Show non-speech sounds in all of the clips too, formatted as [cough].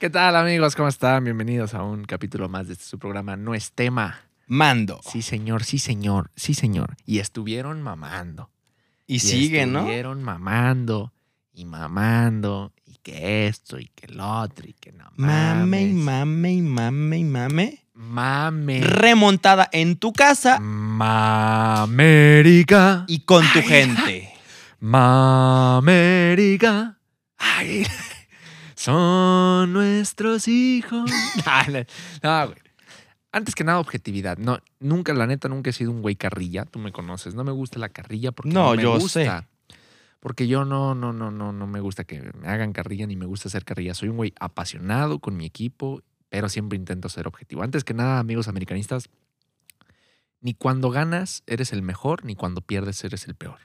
¿Qué tal amigos? ¿Cómo están? Bienvenidos a un capítulo más de este su programa No es tema. Mando. Sí, señor, sí, señor, sí, señor. Y estuvieron mamando. Y, sigue, ¿no? Estuvieron mamando y mamando y que esto y que el otro y que no Mame y mames. mame y mame y mame. Mame. Remontada en tu casa Mamérica. y con tu gente. [laughs] Mamérica. Ay, son nuestros hijos. [laughs] no, güey. Antes que nada, objetividad. No, nunca, la neta, nunca he sido un güey carrilla. Tú me conoces. No me gusta la carrilla porque no, No, me yo gusta. Porque yo no, no, no, no, no me gusta que me hagan carrilla ni me gusta hacer carrilla. Soy un güey apasionado con mi equipo, pero siempre intento ser objetivo. Antes que nada, amigos americanistas, ni cuando ganas eres el mejor, ni cuando pierdes eres el peor.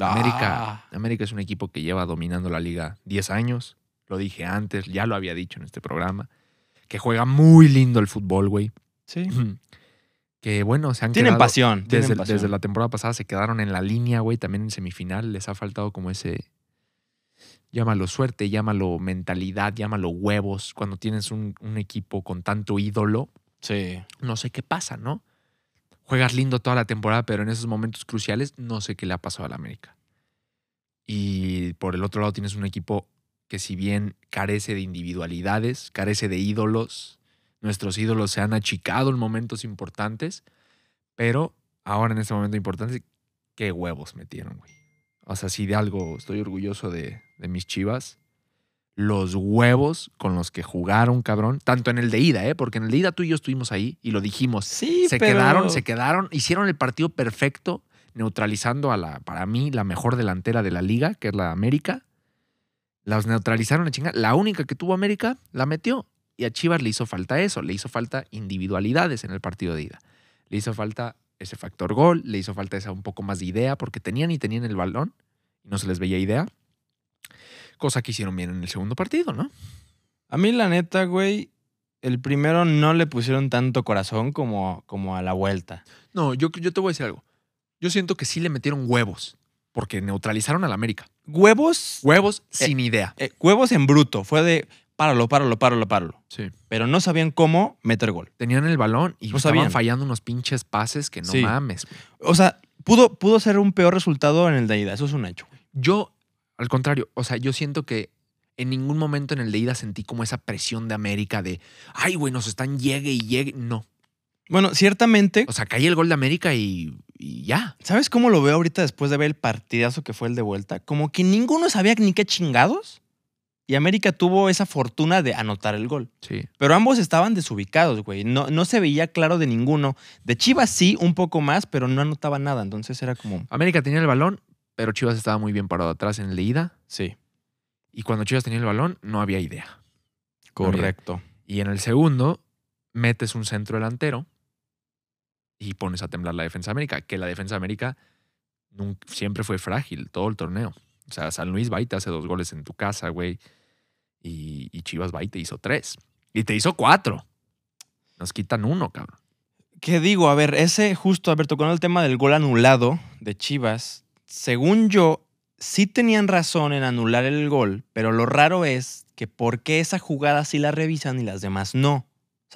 América, Ah, América es un equipo que lleva dominando la liga 10 años. Lo dije antes, ya lo había dicho en este programa. Que juega muy lindo el fútbol, güey. sí. Que bueno, se han Tienen quedado- pasión. tienen Desde, pasión. desde la temporada pasada se quedaron en la línea, güey. También en semifinal les ha faltado como ese. Llámalo suerte, llámalo mentalidad, llámalo huevos. Cuando tienes un, un equipo con tanto ídolo, Sí. no sé qué pasa, ¿no? Juegas lindo toda la temporada, pero en esos momentos cruciales no sé qué le ha pasado al América. Y por el otro lado tienes un equipo que si bien carece de individualidades, carece de ídolos, nuestros ídolos se han achicado en momentos importantes, pero ahora en este momento importante, qué huevos metieron, güey. O sea, si de algo estoy orgulloso de, de mis chivas, los huevos con los que jugaron, cabrón, tanto en el de ida, ¿eh? Porque en el de ida tú y yo estuvimos ahí y lo dijimos. Sí, se pero- quedaron, se quedaron, hicieron el partido perfecto, neutralizando a la, para mí, la mejor delantera de la liga, que es la América. Los neutralizaron a chingar. La única que tuvo América la metió. Y a Chivas le hizo falta eso, le hizo falta individualidades en el partido de ida. Le hizo falta ese factor gol, le hizo falta esa un poco más de idea, porque tenían y tenían el balón y no se les veía idea. Cosa que hicieron bien en el segundo partido, ¿no? A mí, la neta, güey, el primero no le pusieron tanto corazón como, como a la vuelta. No, yo, yo te voy a decir algo. Yo siento que sí le metieron huevos, porque neutralizaron al América. Huevos. Huevos Eh, sin idea. eh, huevos en bruto. Fue de páralo, páralo, páralo, páralo. Sí. Pero no sabían cómo meter gol. Tenían el balón y No estaban sabían. fallando unos pinches pases que no Sí. mames. O sea, pudo, pudo ser un peor resultado en el de ida. Eso es un hecho. Yo, al contrario, o sea, yo siento que en ningún momento en el de ida sentí como esa presión de América de, ay, güey, nos están llegue y llegue. No. Bueno, ciertamente, O sea, caí el gol de América y, y ya. ¿sabes cómo lo veo ahorita después de ver el partidazo que fue el de vuelta? Como que ninguno sabía ni qué chingados. Y América tuvo esa fortuna de anotar el gol. Sí. Pero ambos estaban desubicados, güey. No, no se veía claro de ninguno. De Chivas sí, un poco más, pero no anotaba nada. Entonces era como, América tenía el balón, pero Chivas estaba muy bien parado atrás en de ida. sí, Y cuando Chivas tenía el balón, no había idea. correcto. Y en el segundo, metes un centro delantero y pones a temblar la defensa de América, que la defensa de América nun- siempre fue frágil todo el torneo. O sea, San Luis va y te hace dos goles en tu casa, güey. Y, y Chivas va y te hizo tres. Y te hizo cuatro. Nos quitan uno, cabrón. ¿Qué digo? A ver, ese justo, a ver, tocando el tema del gol anulado de Chivas, según yo, sí tenían razón en anular el gol, pero lo raro es que por qué esa jugada sí la revisan y las demás no.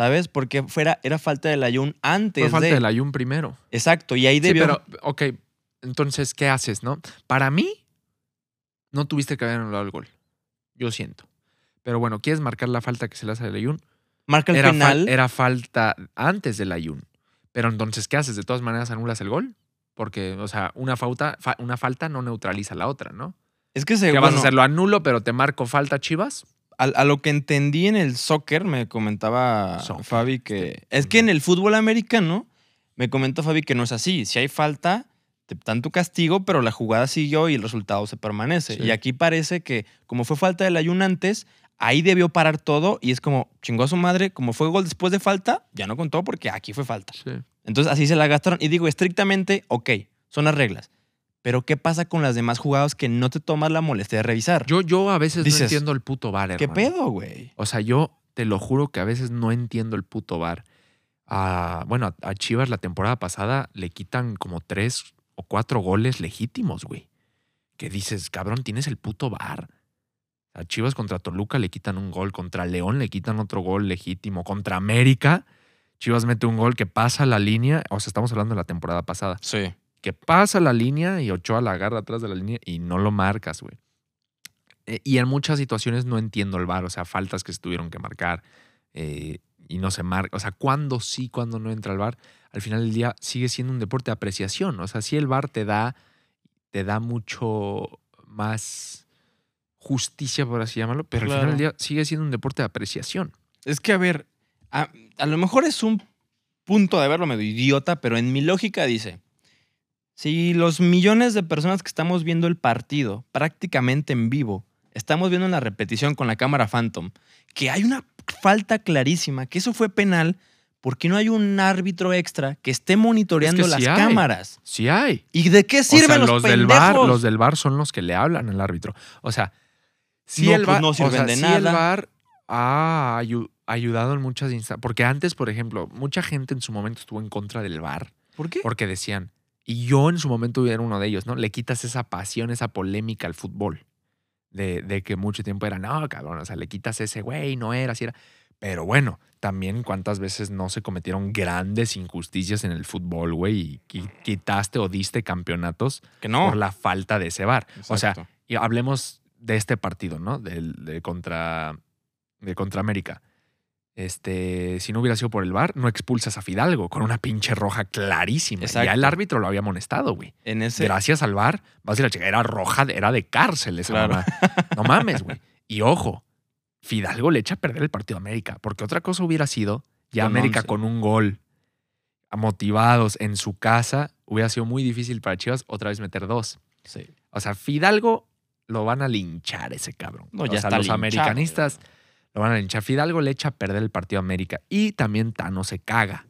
¿Sabes? Porque fuera, era falta del Ayun antes Fue falta de... del Ayun primero. Exacto, y ahí Sí, debió... pero, ok. Entonces, ¿qué haces, no? Para mí, no tuviste que haber anulado el gol. Yo siento. Pero bueno, ¿quieres marcar la falta que se le hace al Ayun? marca el era, penal. era falta antes del Ayun. Pero entonces, ¿qué haces? ¿De todas maneras anulas el gol? Porque, o sea, una, falta, fa- una falta no neutraliza la otra, ¿no? es que se, ¿Qué vas a hacer? ¿Lo anulo, pero te marco falta, Chivas? A, a lo que entendí en el soccer, me comentaba Soccer, Fabi que... Es que en el fútbol americano, me comentó Fabi que no es así. Si hay falta, te dan tu castigo, pero la jugada siguió y el resultado se permanece. Sí. Y aquí parece que, como fue falta del ayun antes, ahí debió parar todo y es como, chingó a su madre, como fue gol después de falta, ya no contó porque aquí fue falta. Sí. Entonces así se la gastaron. Y digo, estrictamente, ok, son las reglas. Pero ¿qué pasa con las demás jugadas que no te tomas la molestia de revisar? Yo, yo a veces Dices, no entiendo el puto bar, ¿Qué pedo, güey? O sea, yo te lo juro que a veces no entiendo el puto bar. Bueno, a, a Chivas la temporada pasada le quitan como tres o cuatro goles legítimos, güey. Que dices, cabrón, tienes el puto bar. A Chivas contra Toluca le quitan un gol, contra León le quitan otro gol legítimo, contra América Chivas mete un gol que pasa la línea, o sea, estamos hablando de la temporada pasada, Sí. Que pasa la línea y Ochoa la agarra atrás de la línea y no lo marcas, güey. Eh, y en muchas situaciones no entiendo el VAR, o sea, faltas que se tuvieron que marcar eh, y no se marca. O sea, cuándo sí, cuándo no entra el VAR. Al final del día sigue siendo un deporte de apreciación. O sea, sí el VAR te da, te da mucho más justicia, por así llamarlo, pero al final del día sigue siendo un deporte de apreciación. Es que, a ver, a, a lo mejor es un punto de verlo medio idiota, pero en mi lógica dice, si los millones de personas que estamos viendo el partido prácticamente en vivo, estamos viendo una repetición con la cámara Phantom, que hay una falta clarísima, que eso fue penal, ¿por qué no hay un árbitro extra que esté monitoreando las hay. cámaras? Sí hay. ¿Y de qué O sea, sirven los, los del bar, los del bar son los que le hablan al árbitro. O sea, sí No, el pues bar, no o sirven sea, de nada. el bar ha ayu- ayudado en muchas instancias. Porque antes, por ejemplo, mucha gente en su momento estuvo en contra del bar ¿Por qué? porque decían, y yo en su momento era uno de ellos, ¿no? Le quitas esa pasión, esa polémica al fútbol. De, de que mucho tiempo era, no, cabrón, o sea, le quitas ese güey, no era, así era. Pero bueno, también cuántas veces no se cometieron grandes injusticias en el fútbol, güey, y qui- quitaste o diste campeonatos Que no. por la falta de ese bar. O sea, y hablemos de este partido, ¿no? Del de contra, de contra América. Este, si no hubiera sido por el bar, no expulsas a Fidalgo con una pinche roja clarísima. Ya el árbitro lo había amonestado, güey. en ese... Gracias al bar, vas a ir a checar, era roja, era de cárcel esa Claro. mamá. No mames, güey. Y ojo, Fidalgo le echa a perder el partido a América, porque otra cosa hubiera sido ya Con América 11. con un gol, motivados en su casa, hubiera sido muy difícil para Chivas otra vez meter dos. Sí. O sea, Fidalgo lo van a linchar ese cabrón. No, o ya sea, está los linchado, americanistas lo van a linchar. Fidalgo le echa a perder el partido a América. Y también Tano se caga.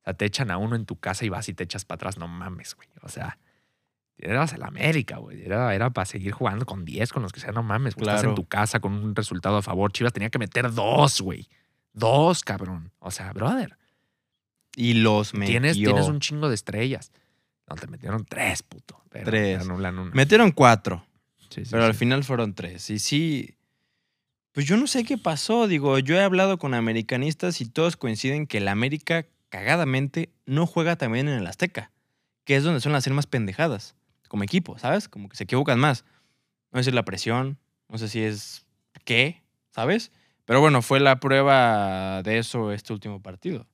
O sea, te echan a uno en tu casa y vas y te echas para atrás. No mames, güey. O sea, eras el América, güey. Era, era para seguir jugando con 10, con los que sea. No mames, güey. Estás en tu casa con un resultado a favor. Chivas tenía que meter dos, güey. Dos, cabrón. O sea, brother. Y los metió. Tienes, tienes un chingo de estrellas. No, te metieron tres, puto. Pero Tres. anulan una. Metieron cuatro. Sí, sí, Pero al final fueron tres. Y sí, pues yo no sé qué pasó. Digo, yo he hablado con americanistas y todos coinciden que el América, cagadamente, no juega también en el Azteca, que es donde suelen hacer más pendejadas, como equipo, ¿sabes? Como que se equivocan más. No sé si es la presión, no sé si es qué, ¿sabes? Pero bueno, fue la prueba de eso este último partido.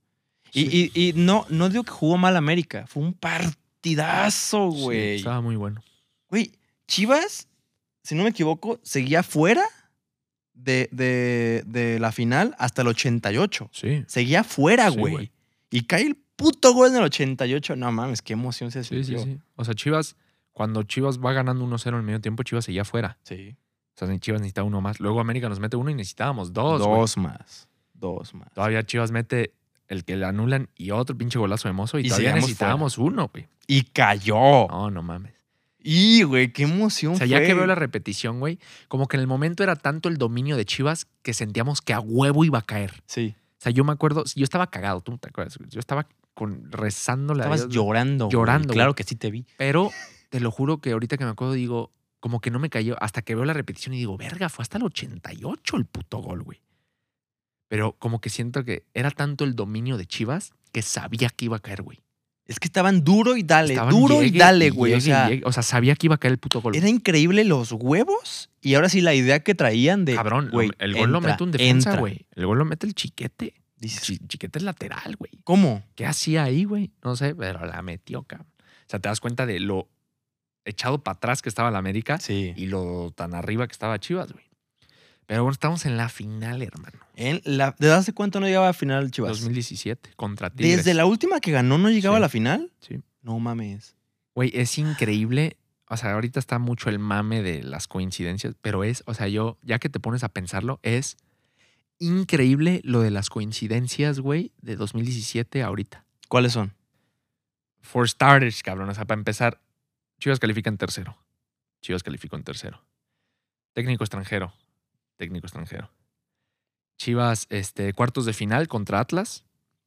Y, Sí. y- y no, no digo que jugó mal América, fue un partidazo, Sí, güey. estaba muy bueno. Güey, Chivas, si no me equivoco, seguía fuera de, de- de la final hasta el 88. Sí. Seguía fuera, Sí, güey. güey. y cae el puto gol en el 88. No mames, qué emoción se Sí, sí, sintió. sí. O sea, Chivas, cuando Chivas va ganando 1-0 en el medio tiempo, Chivas seguía fuera. Sí. O sea, Chivas necesitaba uno más. Luego América nos mete uno y necesitábamos dos. Dos, güey. más. Dos más. Todavía Chivas mete el que le anulan y otro pinche golazo de mozo y, Y todavía necesitábamos uno, güey. Y cayó. No, no mames. Y, güey, qué emoción O sea, ya fue. que veo la repetición, güey, como que en el momento era tanto el dominio de Chivas que sentíamos que a huevo iba a caer. Sí. O sea, yo me acuerdo, yo estaba cagado, tú te acuerdas. Yo estaba con, rezándole a Estabas Dios, llorando. güey. Llorando, Claro que sí te vi. Pero te lo juro que ahorita que me acuerdo digo, como que no me cayó hasta que veo la repetición y digo, verga, fue hasta el 88 el puto gol, güey. Pero como que siento que era tanto el dominio de Chivas que sabía que iba a caer, güey. Es que estaban duro y dale, Estaban duro llegue y dale, güey. O llegue sea, o sea, sabía que iba a caer el puto gol. Era increíble los huevos y ahora sí la idea que traían de. Cabrón, güey, el gol lo mete un defensa, güey. El gol lo mete el chiquete. Dices, Chi- chiquete es lateral, güey. ¿Cómo? ¿Qué hacía ahí, güey? No sé, pero la metió, cabrón. O sea, te das cuenta de lo echado para atrás que estaba la América Sí. y lo tan arriba que estaba Chivas, güey. Pero bueno, estamos en la final, hermano. En la, ¿Desde hace cuánto no llegaba a final Chivas? 2017 contra Tigres. Desde la última que ganó no llegaba Sí. a la final. Sí. No mames. Güey, es increíble. O sea, ahorita está mucho el mame de las coincidencias, pero es, o sea, yo, ya que te pones a pensarlo, es increíble lo de las coincidencias, güey, de 2017 a ahorita. ¿Cuáles son? For starters, cabrón. O sea, para empezar, Chivas califica en tercero. Chivas calificó en tercero. Técnico extranjero. Técnico extranjero. Chivas, este, cuartos de final contra Atlas.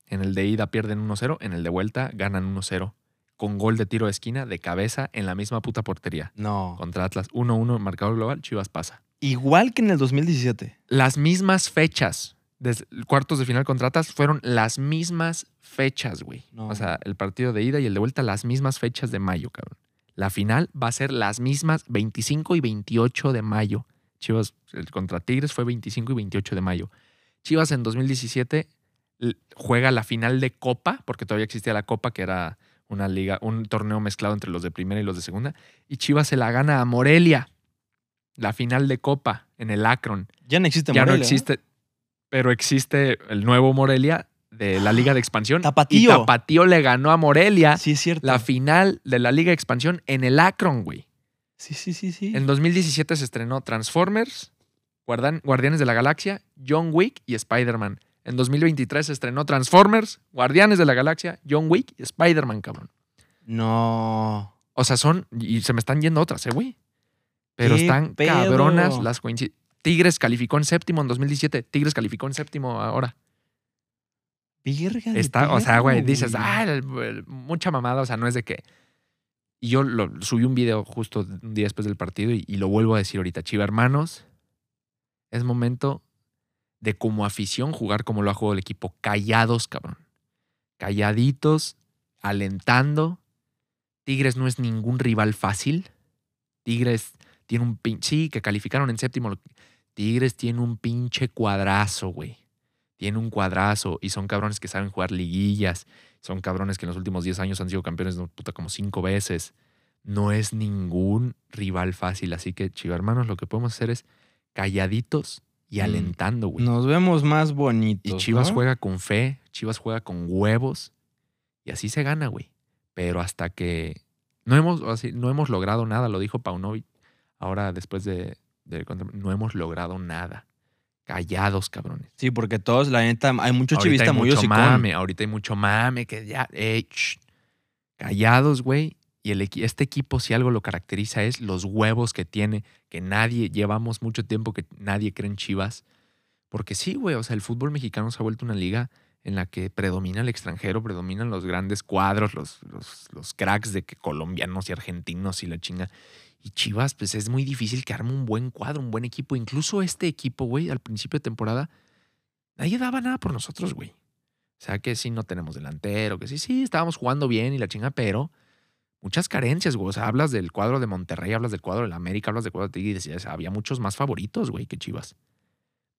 En el de ida pierden 1-0. En el de vuelta ganan 1-0. Con gol de tiro de esquina de cabeza en la misma puta portería. No. Contra Atlas 1-1 marcador global. Chivas pasa. Igual que en el 2017. Las mismas fechas. Desde cuartos de final contratas fueron las mismas fechas, güey. No. O sea, el partido de ida y el de vuelta, las mismas fechas de mayo, cabrón. La final va a ser las mismas 25 y 28 de mayo. Chivas el contra Tigres fue 25 y 28 de mayo. Chivas en 2017 l- juega la final de Copa, porque todavía existía la Copa, que era una liga, un torneo mezclado entre los de primera y los de segunda. Y Chivas se la gana a Morelia. La final de Copa en el Akron. Ya no existe Ya no Morelia, ¿eh? existe, pero existe el nuevo Morelia de la Liga de Expansión. Tapatío. Y Tapatío le ganó a Morelia Sí, es cierto. la final de la Liga de Expansión en el Akron, güey. Sí, sí, sí, sí. En 2017 se estrenó Transformers, Guardan- Guardianes de la Galaxia, John Wick y Spider-Man. En 2023 se estrenó Transformers, Guardianes de la Galaxia, John Wick y Spider-Man, cabrón. No. O sea, son. Y se me están yendo otras, ¿eh, güey? Pero ¿Qué están pedo? cabronas las coincidencias. Tigres calificó en séptimo en 2017. Tigres calificó en séptimo ahora. Virga de Está, o sea, güey, dices, ah, el- el- mucha mamada. O sea, no es de que. Y yo lo, subí un video justo un día después del partido y, y lo vuelvo a decir ahorita. Chiva, hermanos, es momento de como afición jugar como lo ha jugado el equipo. Callados, cabrón. Calladitos, alentando. Tigres no es ningún rival fácil. Tigres tiene un pinche. Sí, que calificaron en séptimo. Tigres tiene un pinche cuadrazo, güey. Tiene un cuadrazo y son cabrones que saben jugar liguillas. Son cabrones que en los últimos 10 años han sido campeones no, puta, como cinco veces. No es ningún rival fácil. Así que, chiva hermanos, lo que podemos hacer es calladitos y Mm. alentando, güey. Nos vemos más bonitos. Y Chivas ¿no? juega con fe, Chivas juega con huevos y así se gana, güey. Pero hasta que no hemos, así, no hemos logrado nada, lo dijo Paunovic ahora después de, de no hemos logrado nada. Callados, cabrones. Sí, porque todos, la neta, hay mucho Ahorita chivista hay muy mucho mame, ahorita hay mucho mame, que ya, callados, güey. Y el, este equipo, si algo lo caracteriza, es los huevos que tiene, que nadie, llevamos mucho tiempo que nadie cree en Chivas. Porque sí, güey, o sea, el fútbol mexicano se ha vuelto una liga en la que predomina el extranjero, predominan los grandes cuadros, los, los, los cracks de que colombianos y argentinos y la chinga. Y Chivas, pues es muy difícil que arme un buen cuadro, un buen equipo. Incluso este equipo, güey, al principio de temporada, nadie daba nada por nosotros, güey. O sea, que sí no tenemos delantero, que sí, sí, estábamos jugando bien y la chinga, pero muchas carencias, güey. O sea, hablas del cuadro de Monterrey, hablas del cuadro de la América, hablas del cuadro de Tigres, había muchos más favoritos, güey, que Chivas.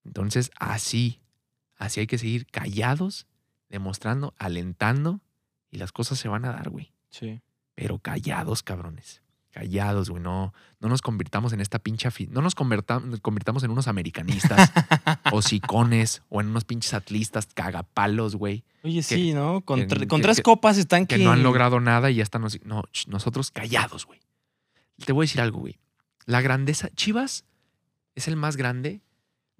Entonces, así, así hay que seguir callados, demostrando, alentando, y las cosas se van a dar, güey. Sí. Pero callados, cabrones. Callados, güey. No, no nos convirtamos en esta pincha. No nos convirtamos en unos americanistas, [laughs] o sicones, o en unos pinches atlistas cagapalos, güey. Oye, sí, ¿no? Con, que- tre- con que- tres copas están Que no han logrado nada y ya están. nos- No, nosotros callados, güey. Te voy a decir algo, güey. La grandeza. Chivas es el más grande,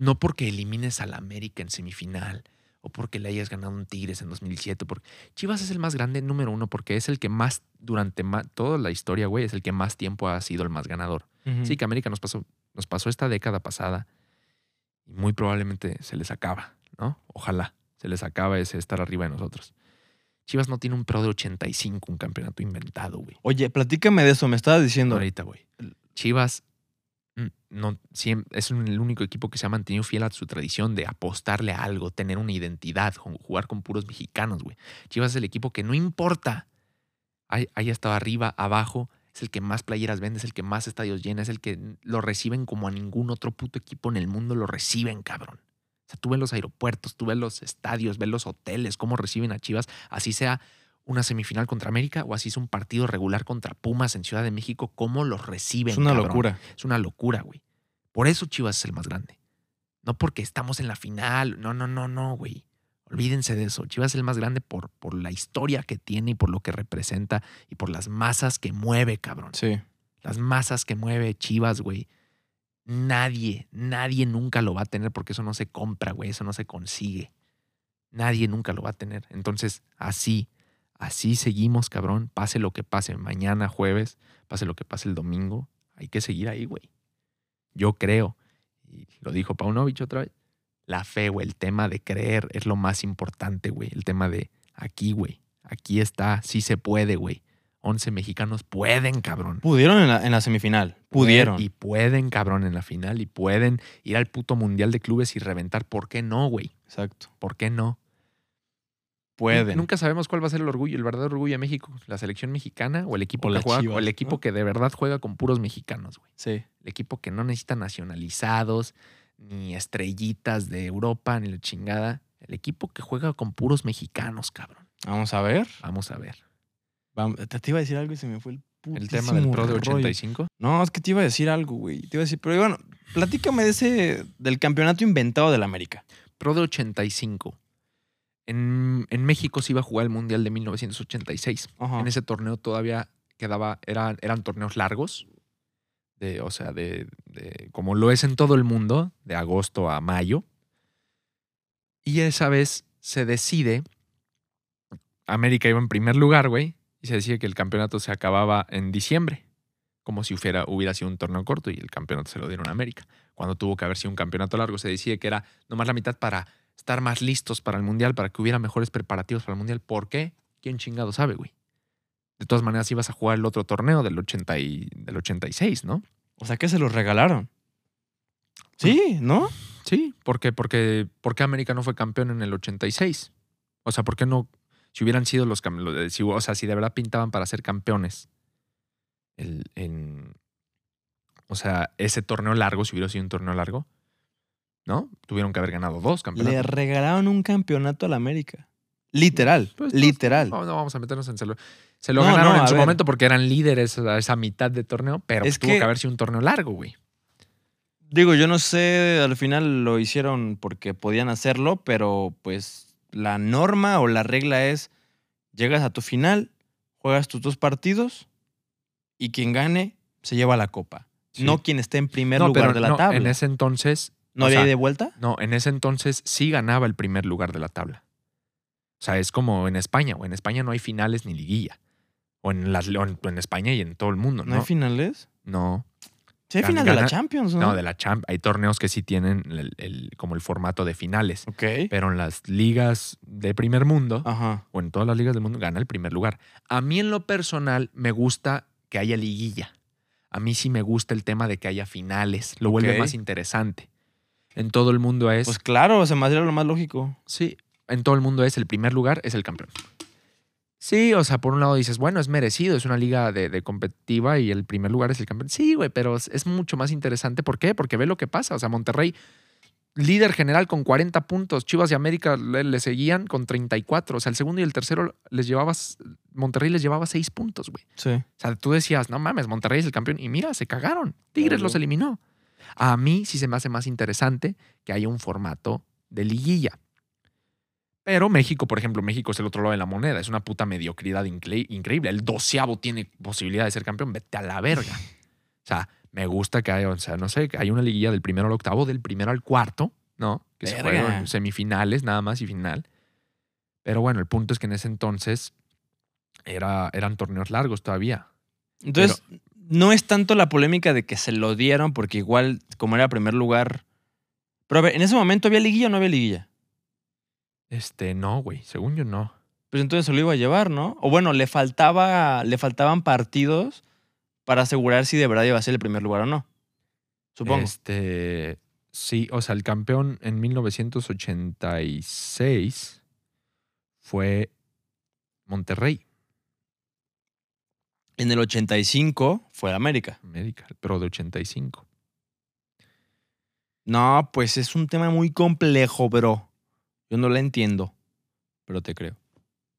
no porque elimines a la América en semifinal o porque le hayas ganado un Tigres en 2007. Porque Chivas es el más grande, número uno, porque es el que más, durante toda la historia, güey, es el que más tiempo ha sido el más ganador. Sí, que América nos pasó, nos pasó esta década pasada y muy probablemente se les acaba, ¿no? Ojalá se les acaba ese estar arriba de nosotros. Chivas no tiene un pro de 85, un campeonato inventado, güey. Oye, platícame de eso. Me estabas diciendo. Ahorita, güey. Chivas no, siem- es el único equipo que se ha mantenido fiel a su tradición de apostarle a algo, tener una identidad, ju- jugar con puros mexicanos, güey. Chivas es el equipo que no importa hay- haya estado arriba, abajo, es el que más playeras vende, es el que más estadios llena, es el que lo reciben como a ningún otro puto equipo en el mundo lo reciben, cabrón. O sea, tú ves los aeropuertos, tú ves los estadios, ves los hoteles, cómo reciben a Chivas, así sea una semifinal contra América o así es un partido regular contra Pumas en Ciudad de México, cómo los reciben. es una cabrón. locura. Es una locura, güey. Por eso Chivas es el más grande. No porque estamos en la final. No, no, no, no, güey. Olvídense de eso. Chivas es el más grande por, por la historia que tiene y por lo que representa y por las masas que mueve, cabrón. Sí. Las masas que mueve Chivas, güey. Nadie, nadie nunca lo va a tener porque eso no se compra, güey. Eso no se consigue. Nadie nunca lo va a tener. Entonces, así, así seguimos, cabrón. Pase lo que pase mañana, jueves, pase lo que pase el domingo. Hay que seguir ahí, güey. Yo creo, y lo dijo Paunovic otra vez, la fe, güey, el tema de creer es lo más importante, güey. El tema de aquí, güey. Aquí está, sí se puede, güey. 11 mexicanos pueden, cabrón. Pudieron en la, en la semifinal. Pudieron. Y pueden, cabrón, en la final. Y pueden ir al puto mundial de clubes y reventar. ¿Por qué no, güey? Exacto. ¿Por qué no? Pueden. Nunca sabemos cuál va a ser el orgullo, el verdadero orgullo de México. La selección mexicana o el equipo O que juega, o el equipo ¿no? que de verdad juega con puros mexicanos, güey. Sí. El equipo que no necesita nacionalizados, ni estrellitas de Europa, ni la chingada. El equipo que juega con puros mexicanos, cabrón. Vamos a ver. Vamos a ver. Vamos- Te, iba a decir algo y se me fue el El tema del Pro de rollo. 85. No, es que te iba a decir algo, güey. Te iba a decir, pero bueno, platícame de ese, del campeonato inventado del América. Pro de 85. En, en México se iba a jugar el Mundial de 1986. Ajá. En ese torneo todavía quedaba, eran, eran torneos largos, de, o sea, de, de- como lo es en todo el mundo, de agosto a mayo. Y esa vez se decide, América iba en primer lugar, güey, y se decide que el campeonato se acababa en diciembre, como si hubiera, hubiera sido un torneo corto y el campeonato se lo dieron a América. Cuando tuvo que haber sido un campeonato largo, se decide que era nomás la mitad para estar más listos para el Mundial, para que hubiera mejores preparativos para el Mundial. ¿Por qué? ¿Quién chingado sabe, güey? De todas maneras, ibas a jugar el otro torneo del, 80 y, del 86, ¿no? O sea que se los regalaron. Sí, ¿no? Sí, ¿por qué? Porque, ¿por qué América no fue campeón en el 86? O sea, ¿por qué no? Si hubieran sido los cam- lo de- si- O sea, si de verdad pintaban para ser campeones. El, en, o sea, ese torneo largo, si hubiera sido un torneo largo, ¿no? Tuvieron que haber ganado dos campeonatos. Le regalaron un campeonato al América. Literal, Pues, no, literal. No, no vamos a meternos en celo. Se lo No, ganaron no, en su ver. momento porque eran líderes a esa mitad de torneo, pero Es pues, tuvo que- que haber sido un torneo largo, güey. Digo, yo no sé, al final lo hicieron porque podían hacerlo, pero pues la norma o la regla es, llegas a tu final, juegas tus dos partidos y quien gane se lleva la copa. Sí. No quien esté en primer No, lugar pero de la no, tabla. En ese entonces, ¿No o había sea, de vuelta? no, en ese entonces sí ganaba el primer lugar de la tabla. O sea, es como en España, o en España no hay finales ni liguilla. O en, las, o en, en España y en todo el mundo, ¿No, ¿no? hay finales? No, Sí hay Gan- final de la Champions, ¿no? no, de la Champ. Hay torneos que sí tienen el- el- como el formato de finales. Ok. Pero en las ligas de primer mundo, Ajá. o en todas las ligas del mundo, gana el primer lugar. A mí en lo personal me gusta que haya liguilla. A mí sí me gusta el tema de que haya finales. Lo vuelve más interesante. En todo el mundo es... Pues claro, se me haría lo más lógico. sí, en todo el mundo es el primer lugar, es el campeón. Sí, o sea, por un lado dices, bueno, es merecido, es una liga de, de competitiva y el primer lugar es el campeón. Sí, güey, pero es, es mucho más interesante. ¿Por qué? Porque ve lo que pasa. O sea, Monterrey, líder general con 40 puntos. Chivas y América le, le seguían con 34. O sea, el segundo y el tercero les llevabas, Monterrey les llevaba 6 puntos, güey. Sí. O sea, tú decías, no mames, Monterrey es el campeón. Y mira, se cagaron. Tigres los eliminó. A mí sí se me hace más interesante que haya un formato de liguilla. Pero México, por ejemplo, México es el otro lado de la moneda. Es una puta mediocridad incre- increíble. El doceavo tiene posibilidad de ser campeón. Vete a la verga. O sea, me gusta que haya, o sea, no sé, que haya una liguilla del primero al octavo, del primero al cuarto, ¿no? Que se juegan semifinales nada más y final. Pero bueno, el punto es que en ese entonces era, eran torneos largos todavía. Entonces, no es tanto la polémica de que se lo dieron, porque igual, como era primer lugar. Pero a ver, ¿en ese momento había liguilla o no había liguilla? Este, no, güey. Según yo, no. Pues entonces se lo iba a llevar, ¿no? O bueno, le faltaba, le faltaban partidos para asegurar si de verdad iba a ser el primer lugar o no. Supongo. Este, sí, o sea, el campeón en 1986 fue Monterrey, En el 85 fue América. América, pero de 85. No, pues es un tema muy complejo, bro. Yo no la entiendo, pero te creo.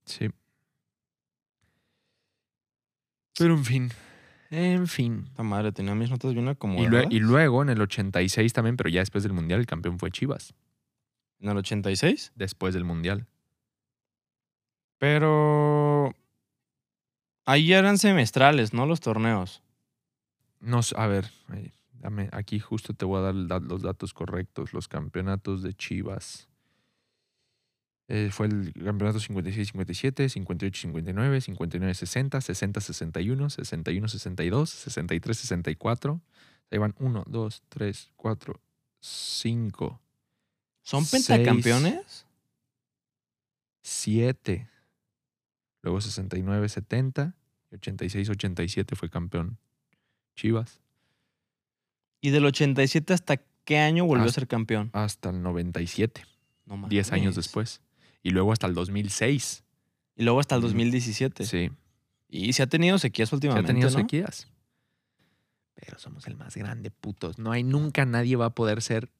Sí. Pero en fin, en fin. Esta madre tenía mis notas bien Y, acomodadas. lue- y luego en el 86 también, pero ya después del Mundial, el campeón fue Chivas. En el 86. Después del Mundial. Pero ahí ya eran semestrales, ¿no? Los torneos. No, a ver, dame, aquí justo te voy a dar los datos correctos. Los campeonatos de Chivas. Eh, fue el campeonato 56-57, 58-59, 59-60, 60-61, 61-62, 63-64. Ahí van 1, 2, 3, 4, 5, ¿Son pentacampeones? 7. Luego 69-70 86-87 fue campeón Chivas. ¿Y del 87 hasta qué año volvió a ser campeón? Hasta el 97, No 10 años después. Y luego hasta el 2006. Y luego hasta el Ujú. 2017. Sí, Y se ha tenido sequías se ha últimamente, tenido ¿no? sequías. Pero somos el más grande, putos. No hay nunca nadie va a poder ser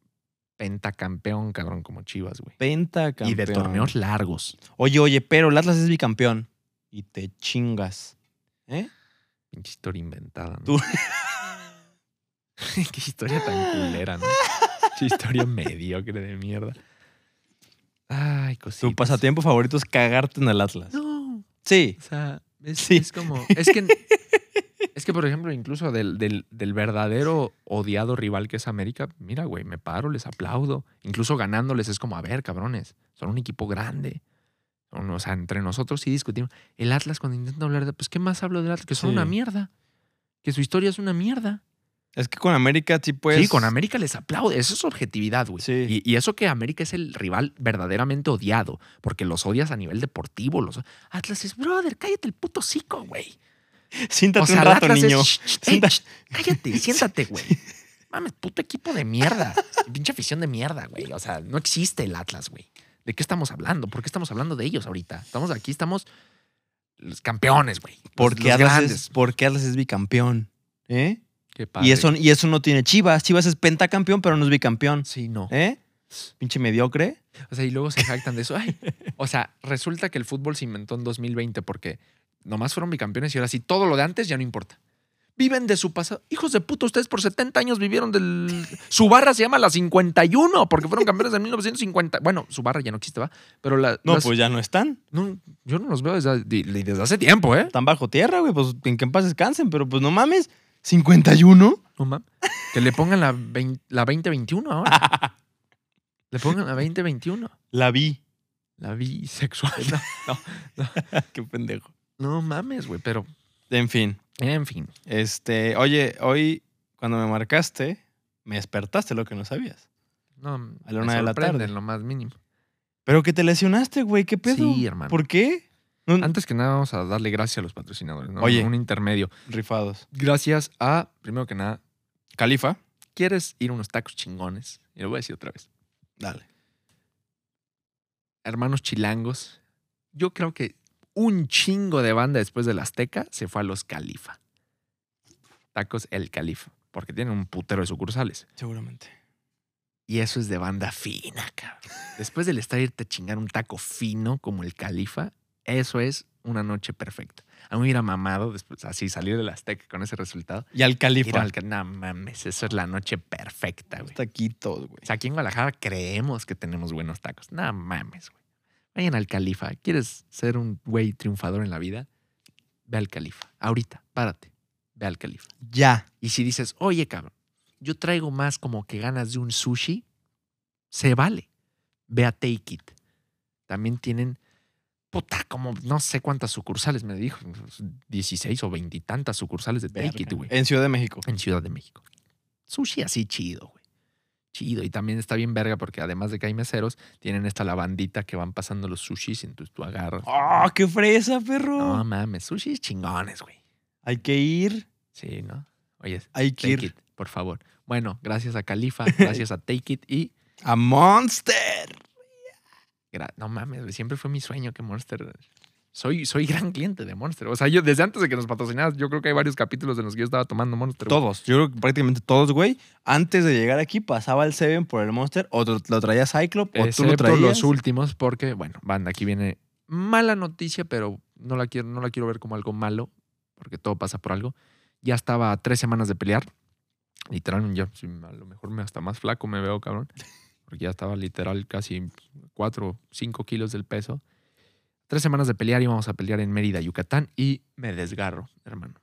pentacampeón, cabrón, como Chivas, güey. Pentacampeón. Y de torneos largos. Oye, oye, pero el Atlas es bicampeón. Y te chingas. ¿Eh? Pinche historia inventada, ¿no? Tú- [laughs] Qué historia tan culera, ¿no? Qué historia mediocre de mierda. Ay, cositas. Tu pasatiempo favorito es cagarte en el Atlas. No, Sí. o sea, es, Sí. es como... Es que, es que, por ejemplo, incluso del, del- del verdadero odiado rival que es América, mira, güey, me paro, les aplaudo. Incluso ganándoles es como, a ver, cabrones, son un equipo grande. O sea, entre nosotros sí discutimos. El Atlas, cuando intento hablar de, pues, ¿qué más hablo del Atlas? Que son Sí. una mierda. Que su historia es una mierda. Es que con América sí puedes. Sí, con América les aplaude. Eso es objetividad, güey. Sí. Y, y eso que América es el rival verdaderamente odiado, porque los odias a nivel deportivo. Los... Atlas es, brother, cállate el puto cico, güey. Siéntate O sea, un rato, Atlas es, niño. "Shh, shh, ey, Sienta- shh, cállate, [laughs] siéntate, güey. Mames, puto equipo de mierda. Pinche afición de mierda, güey. O sea, no existe el Atlas, güey. ¿De qué estamos hablando? ¿Por qué estamos hablando de ellos ahorita? Estamos aquí, estamos los campeones, güey. Los- Porque los Atlas, grandes. es, porque Atlas es bicampeón. ¿Eh? Qué padre. Y eso, y eso no tiene Chivas. Chivas es pentacampeón, pero no es bicampeón. Sí, no. ¿Eh? Pinche mediocre. O sea, y luego se jactan de eso. Ay, o sea, resulta que el fútbol se inventó en 2020 porque nomás fueron bicampeones y ahora sí, todo lo de antes ya no importa. Viven de su pasado. Hijos de puta, ustedes por 70 años vivieron del... Su barra se llama la 51 porque fueron campeones en 1950. Bueno, su barra ya no existe, ¿va? Pero la... No, las- pues ya no están. no, yo no los veo desde, de- desde hace tiempo, ¿eh? Están bajo tierra, güey. Pues en que en paz descansen. Pero pues no mames. ¿51? No mames. Que le pongan la, 20 la 2021 ahora. [laughs] Le pongan la 2021. La vi. La bisexual. [laughs] No, no, [laughs] Qué pendejo. no mames, güey. Pero, En fin. en fin. Este, oye, hoy cuando me marcaste, me despertaste lo que no sabías. No, A la una me de la tarde. en lo más mínimo. Pero que te lesionaste, güey. ¿Qué pedo? Sí, hermano. ¿Por qué? No- Antes que nada, vamos a darle gracias a los patrocinadores. ¿no? Oye. Un intermedio. Rifados. Gracias a, primero que nada, Califa. ¿quieres ir a unos tacos chingones? Y lo voy a decir otra vez. Dale. Hermanos chilangos. Yo creo que un chingo de banda después del Azteca se fue a los Califa. Tacos El Califa. Porque tienen un putero de sucursales. Seguramente. Y eso es de banda fina, cabrón. Después del estar irte a chingar un taco fino como el Califa, eso es una noche perfecta. A mí me hubiera mamado después, así salir del Azteca con ese resultado. Y al Califa. al no mames, eso es la noche perfecta, güey. Taquitos, güey. O sea, aquí en Guadalajara creemos que tenemos buenos tacos. No mames, güey. Vayan al Califa. ¿Quieres ser un güey triunfador en la vida? Ve al Califa. Ahorita, párate. Ve al Califa. Ya. Y si dices, oye, cabrón, yo traigo más como que ganas de un sushi, se vale. Ve a Take It. También tienen, puta, como no sé cuántas sucursales, me dijo, 16 o 20 y tantas sucursales de Take It, güey. En Ciudad de México. En Ciudad de México. Sushi así chido, güey. Chido. Y también está bien verga porque además de que hay meseros, tienen esta lavandita que van pasando los sushis entonces tú agarras. ¡Ah, qué fresa, perro! No mames, sushis chingones, güey. Hay que ir. Sí, ¿no? Oye, Hay que Take ir It, por favor. Bueno, gracias a Califa, [laughs] gracias a Take It y. a Monster. No mames, siempre fue mi sueño que Monster. Soy, soy gran cliente de Monster. O sea, yo desde antes de que nos patrocinaras, yo creo que hay varios capítulos en los que yo estaba tomando Monster. güey. Todos. Yo creo que prácticamente todos, güey. Antes de llegar aquí, pasaba el Seven por el Monster. O lo, traía Cyclop. O tú lo Excepto traías. los últimos, porque, bueno, banda, aquí viene mala noticia, pero no la quiero, no la quiero ver como algo malo, porque todo pasa por algo. Ya estaba a tres semanas de pelear. Literal, sí, a lo mejor me hasta más flaco me veo, cabrón. Porque ya estaba literal casi cuatro, cinco kilos del peso. Tres semanas de pelear, íbamos a pelear en Mérida, Yucatán, y me desgarro, hermano.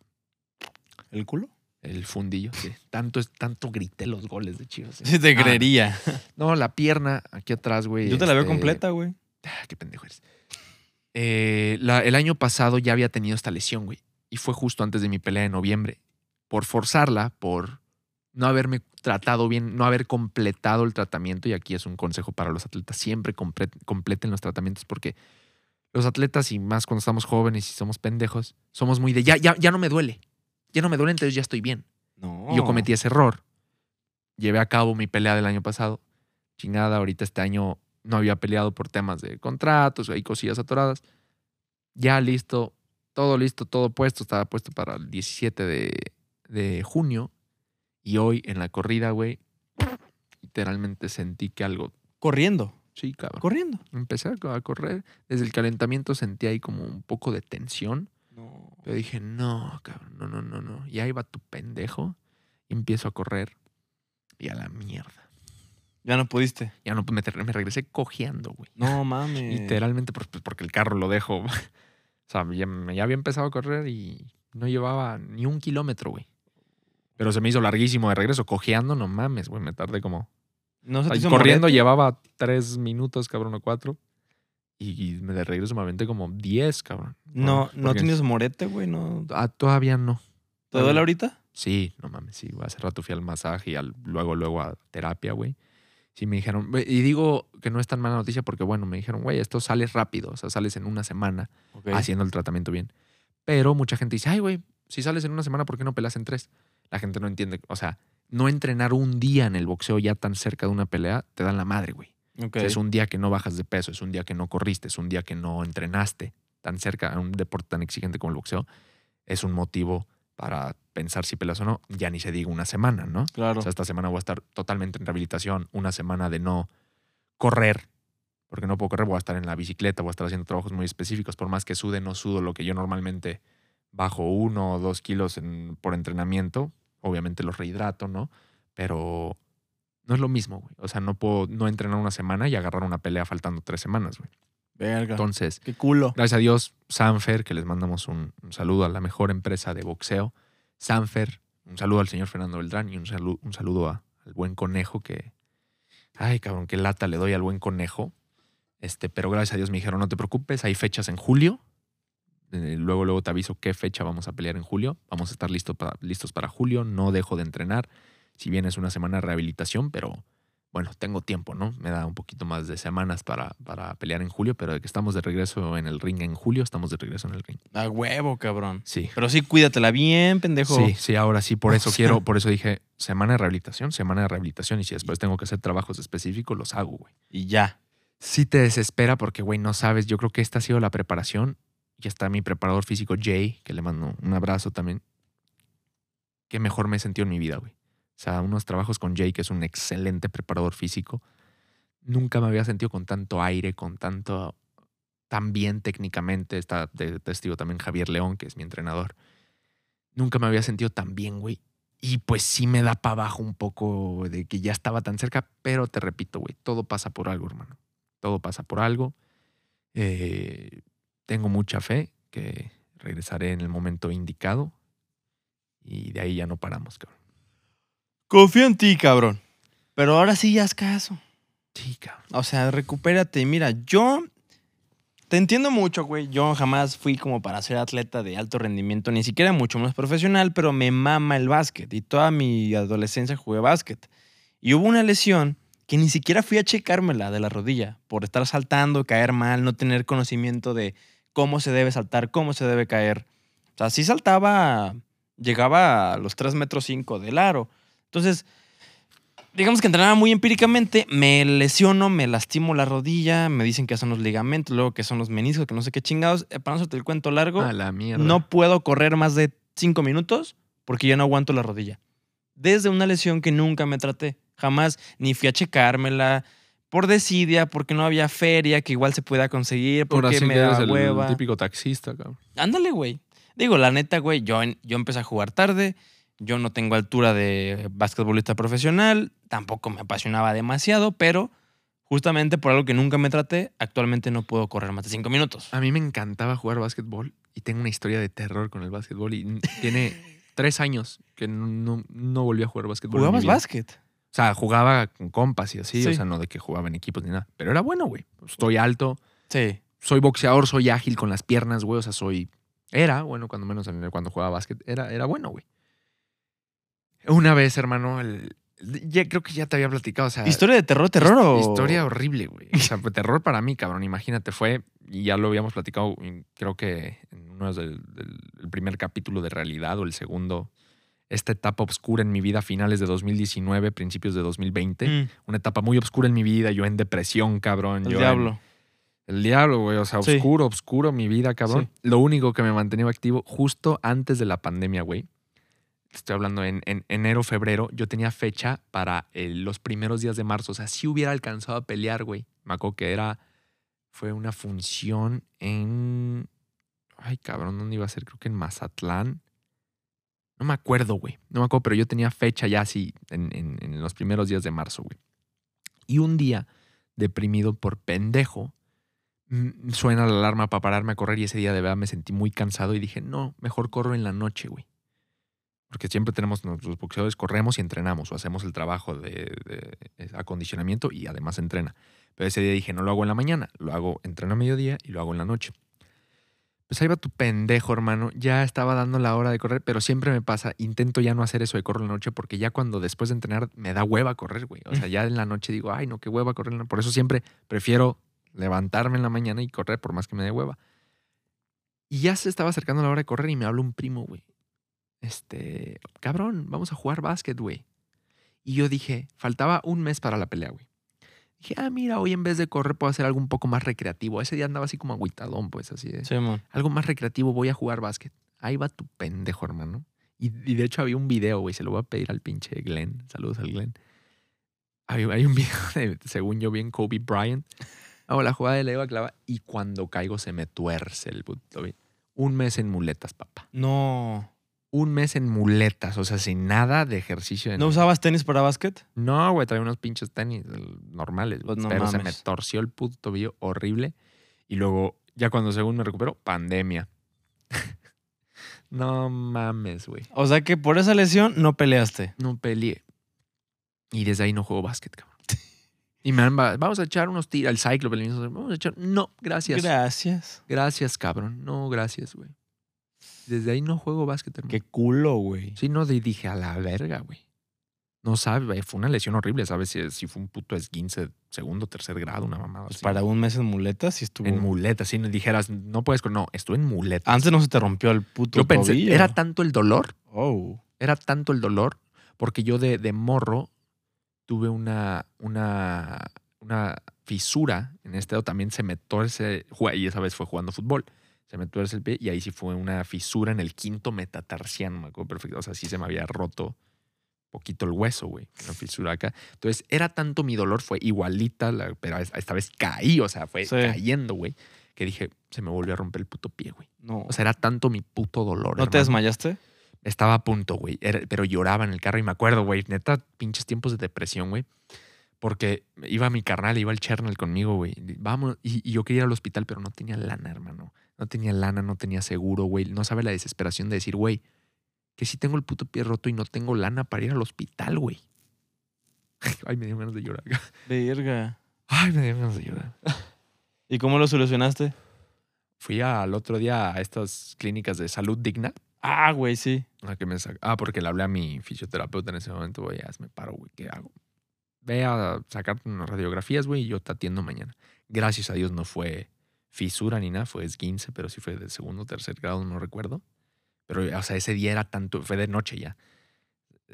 ¿El culo? El fundillo, sí. Tanto, es, tanto grité los goles de Chivas. Sí, te Ah, creería. No, la pierna aquí atrás, güey. Yo te la veo este, completa, güey. Ah, qué pendejo eres. Eh, la- el año pasado ya había tenido esta lesión, güey. Y fue justo antes de mi pelea de noviembre. Por forzarla, por no haberme tratado bien, no haber completado el tratamiento. Y aquí es un consejo para los atletas: siempre comple- completen los tratamientos porque los atletas y más cuando estamos jóvenes y somos pendejos, somos muy de ya, ya, ya no me duele. Ya no me duele, entonces ya estoy bien. No. Y yo cometí ese error. Llevé a cabo mi pelea del año pasado. Chingada, ahorita este año no había peleado por temas de contratos, hay cosillas atoradas. Ya listo, todo listo, todo puesto. Estaba puesto para el 17 de, de junio. Y hoy en la corrida, güey, literalmente sentí que algo. Corriendo. Sí, cabrón. Corriendo. Empecé a correr. Desde el calentamiento sentí ahí como un poco de tensión. No. Yo dije, no, cabrón, no, no, no, no. Y ahí va tu pendejo. Y empiezo a correr. Y a la mierda. Ya no pudiste. Ya no me, me regresé cojeando, güey. No mames. Literalmente por- pues, porque el carro lo dejo. [laughs] o sea, ya, ya había empezado a correr y no llevaba ni un kilómetro, güey. Pero se me hizo larguísimo de regreso. Cojeando, no mames, güey. Me tardé como No se te hizo corriendo llevaba tres minutos, cabrón, o cuatro. Y me de regreso me aventé como diez, cabrón. No, no tienes morete, güey. No. Ah, todavía no. ¿Te duele ahorita? Sí, no mames, sí. Hace rato fui al masaje y al- luego, luego a terapia, güey. Sí me dijeron, y digo que no es tan mala noticia porque, bueno, me dijeron, güey, esto sales rápido, o sea, sales en una semana Ok. haciendo el tratamiento bien. Pero mucha gente dice, ay, güey, si sales en una semana, ¿por qué no peleas en tres? La gente no entiende, o sea, no entrenar un día en el boxeo ya tan cerca de una pelea, te dan la madre, güey. Ok. O sea, Es un día que no bajas de peso, es un día que no corriste, es un día que no entrenaste tan cerca a un deporte tan exigente como el boxeo. Es un motivo para pensar si pelas o no. Ya ni se diga una semana, ¿no? Claro. O sea, esta semana voy a estar totalmente en rehabilitación, una semana de no correr, porque no puedo correr, voy a estar en la bicicleta, voy a estar haciendo trabajos muy específicos. Por más que sude, no sudo lo que yo normalmente bajo uno o dos kilos en- por entrenamiento. Obviamente los rehidrato, ¿no? Pero no es lo mismo, güey. O sea, no puedo no entrenar una semana y agarrar una pelea faltando tres semanas, güey. Verga. Entonces, Qué culo. gracias a Dios, Sanfer, que les mandamos un, un saludo a la mejor empresa de boxeo. Sanfer, un saludo al señor Fernando Beltrán y un saludo, un saludo a- al buen conejo que. Ay, cabrón, qué lata le doy al buen conejo. Este, pero gracias a Dios me dijeron, no te preocupes, hay fechas en julio. Eh, luego, luego te aviso qué fecha vamos a pelear en julio. Vamos a estar listo para- listos para julio. No dejo de entrenar. Si bien es una semana de rehabilitación, pero bueno, tengo tiempo, ¿no? Me da un poquito más de semanas para, para pelear en julio, pero de que estamos de regreso en el ring en julio, estamos de regreso en el ring. A huevo, cabrón. Sí. Pero sí, cuídatela bien, pendejo. Sí, sí, ahora sí, por eso [laughs] quiero, por eso dije semana de rehabilitación, semana de rehabilitación, y si después tengo que hacer trabajos específicos, los hago, güey. Y ya. Sí te desespera porque, güey, no sabes, yo creo que esta ha sido la preparación, y está mi preparador físico Jay, que le mando un abrazo también, que mejor me he sentido en mi vida, güey. O sea, unos trabajos con Jay, que es un excelente preparador físico. Nunca me había sentido con tanto aire, con tanto, tan bien técnicamente. Está de testigo también Javier León, que es mi entrenador. Nunca me había sentido tan bien, güey. Y pues sí me da para abajo un poco de que ya estaba tan cerca, pero te repito, güey, todo pasa por algo, hermano. Todo pasa por algo. Eh, tengo mucha fe que regresaré en el momento indicado y de ahí ya no paramos, cabrón. Confío en ti, cabrón. Pero ahora sí ya haz caso. Sí, cabrón. O sea, recupérate. Mira, yo te entiendo mucho, güey. Yo jamás fui como para ser atleta de alto rendimiento, ni siquiera mucho menos profesional, pero me mama el básquet. Y toda mi adolescencia jugué básquet. Y hubo una lesión que ni siquiera fui a checármela de la rodilla por estar saltando, caer mal, no tener conocimiento de cómo se debe saltar, cómo se debe caer. O sea, sí saltaba, llegaba a los 3 metros 5 del aro. Entonces, digamos que entrenaba muy empíricamente, me lesiono, me lastimo la rodilla, me dicen que son los ligamentos, luego que son los meniscos, que no sé qué chingados. Eh, Para no hacerte el cuento largo, A la mierda. no puedo correr más de 5 minutos porque ya no aguanto la rodilla. Desde una lesión que nunca me traté. Jamás ni fui a checármela por desidia, porque no había feria que igual se pueda conseguir, Ahora porque sí me que eres da el hueva. típico taxista, cabrón. Ándale, güey. Digo, la neta, güey, yo, yo empecé a jugar tarde, yo no tengo altura de basquetbolista profesional, tampoco me apasionaba demasiado, pero justamente por algo que nunca me traté, actualmente no puedo correr más de cinco minutos. A mí me encantaba jugar básquetbol y tengo una historia de terror con el básquetbol y tiene [laughs] tres años que no, no volví a jugar básquetbol. ¿Jugabas básquet? O sea, jugaba con compas y así, Sí. o sea, no de que jugaba en equipos ni nada. Pero era bueno, güey. Estoy alto, Sí. soy boxeador, soy ágil con las piernas, güey. O sea, soy. Era, bueno, cuando menos cuando jugaba básquet, era, era bueno, güey. Una vez, hermano, el- ya, creo que ya te había platicado, o sea. ¿Historia de terror, terror o...? Historia horrible, güey. O sea, fue terror para mí, cabrón. Imagínate, fue. y ya lo habíamos platicado, creo que en uno del, del el primer capítulo de realidad o el segundo, esta etapa oscura en mi vida, finales de 2019, principios de 2020. Mm, Una etapa muy oscura en mi vida, yo en depresión, cabrón. el yo en- diablo. el diablo, güey. O sea, Sí. oscuro, oscuro mi vida, cabrón. Lo único que me mantenía activo justo antes de la pandemia, güey. Estoy hablando en, en enero, febrero. Yo tenía fecha para eh, los primeros días de marzo. O sea, si hubiera alcanzado a pelear, güey. Me acuerdo que era. Fue una función en. Ay, cabrón, ¿dónde iba a ser? Creo que en Mazatlán. No me acuerdo, güey. No me acuerdo, pero yo tenía fecha ya así en, los primeros días de marzo, güey. Y un día, deprimido por pendejo, mm, suena la alarma para pararme a correr y ese día de verdad me sentí muy cansado y dije, no, mejor corro en la noche, güey. Porque siempre tenemos, nuestros boxeadores corremos y entrenamos o hacemos el trabajo de, de acondicionamiento y además entrena. Pero ese día dije, no lo hago en la mañana, lo hago, entreno a mediodía y lo hago en la noche. Pues ahí va tu pendejo, hermano. Ya estaba dando la hora de correr, pero siempre me pasa, intento ya no hacer eso de correr en la noche porque ya cuando después de entrenar me da hueva correr, güey. O sea, ya en la noche digo, ay, no, qué hueva correr. en la-". Por eso siempre prefiero levantarme en la mañana y correr por más que me dé hueva. Y ya se estaba acercando la hora de correr y me habla un primo, güey. Este, cabrón, vamos a jugar básquet, güey. Y yo dije, faltaba un mes para la pelea, güey. Dije, ah, mira, hoy en vez de correr puedo hacer algo un poco más recreativo. Ese día andaba así como agüitadón, pues así de, Sí, algo más recreativo, voy a jugar básquet. Ahí va tu pendejo, hermano. Y, y de hecho había un video, güey, se lo voy a pedir al pinche Glenn. Saludos al Glenn. Hay, hay un [laughs] video de, según yo, bien Kobe Bryant. Hago la jugada de la iba a clavar y cuando caigo se me tuerce el puto. Un mes en muletas, papá. No. Un mes en muletas, o sea, sin nada de ejercicio. ¿No usabas tenis para básquet? No, güey, traía unos pinches tenis el- normales. Pues no pero se me torció el puto tobillo horrible. Y luego, ya cuando según me recupero, pandemia. [laughs] no mames, güey. O sea que por esa lesión no peleaste. No peleé. Y desde ahí no juego básquet, cabrón. [laughs] Y me han, va- vamos a echar unos tiros al mismo, Vamos a echar. No, gracias. Gracias. gracias, cabrón. No, gracias, güey. Desde ahí no juego básquet, hermano. Qué culo, güey. Sí, no, di- dije a la verga, güey. No sabes, güey, fue una lesión horrible, ¿sabes? Si, si fue un puto esguince segundo, tercer grado, una mamada. Pues así. para un mes en muletas sí estuvo. En muletas, no dijeras, no puedes, no, estuve en muletas. Antes no se te rompió el puto Yo pensé, tobillo. era tanto el dolor, Oh. era tanto el dolor, porque yo de, de morro tuve una, una, una fisura en este dedo, también se me torce, y esa vez fue jugando fútbol, se me tuerce el pie y ahí sí fue una fisura en el quinto metatarsiano, me acuerdo perfecto, o sea, sí se me había roto poquito el hueso, güey, una fisura acá. Entonces, era tanto mi dolor, fue igualita, la- pero es- esta vez caí, o sea, fue Sí. cayendo, güey, que dije, se me volvió a romper el puto pie, güey. No. O sea, era tanto mi puto dolor. ¿No te desmayaste? Estaba a punto, güey. Pero lloraba en el carro y me acuerdo, güey. Neta, pinches tiempos de depresión, güey. Porque iba mi carnal, iba el Chernal conmigo, güey. Vamos, y, y yo quería ir al hospital, pero no tenía lana, hermano. No tenía lana, no tenía seguro, güey. No sabe la desesperación de decir, güey, que si tengo el puto pie roto y no tengo lana para ir al hospital, güey. [laughs] Ay, me dio ganas de llorar. [laughs] Verga. Ay, me dio ganas de llorar. ¿Y cómo lo solucionaste? Fui al otro día a estas clínicas de salud digna. Ah, güey, sí. A que me Ah, porque le hablé a mi fisioterapeuta en ese momento, güey, ya me paro, güey, ¿qué hago? Ve a sacarte unas radiografías, güey, y yo te atiendo mañana. Gracias a Dios no fue fisura ni nada, fue esguince, pero sí fue de segundo o tercer grado, no recuerdo. Pero, o sea, ese día era tanto, fue de noche ya.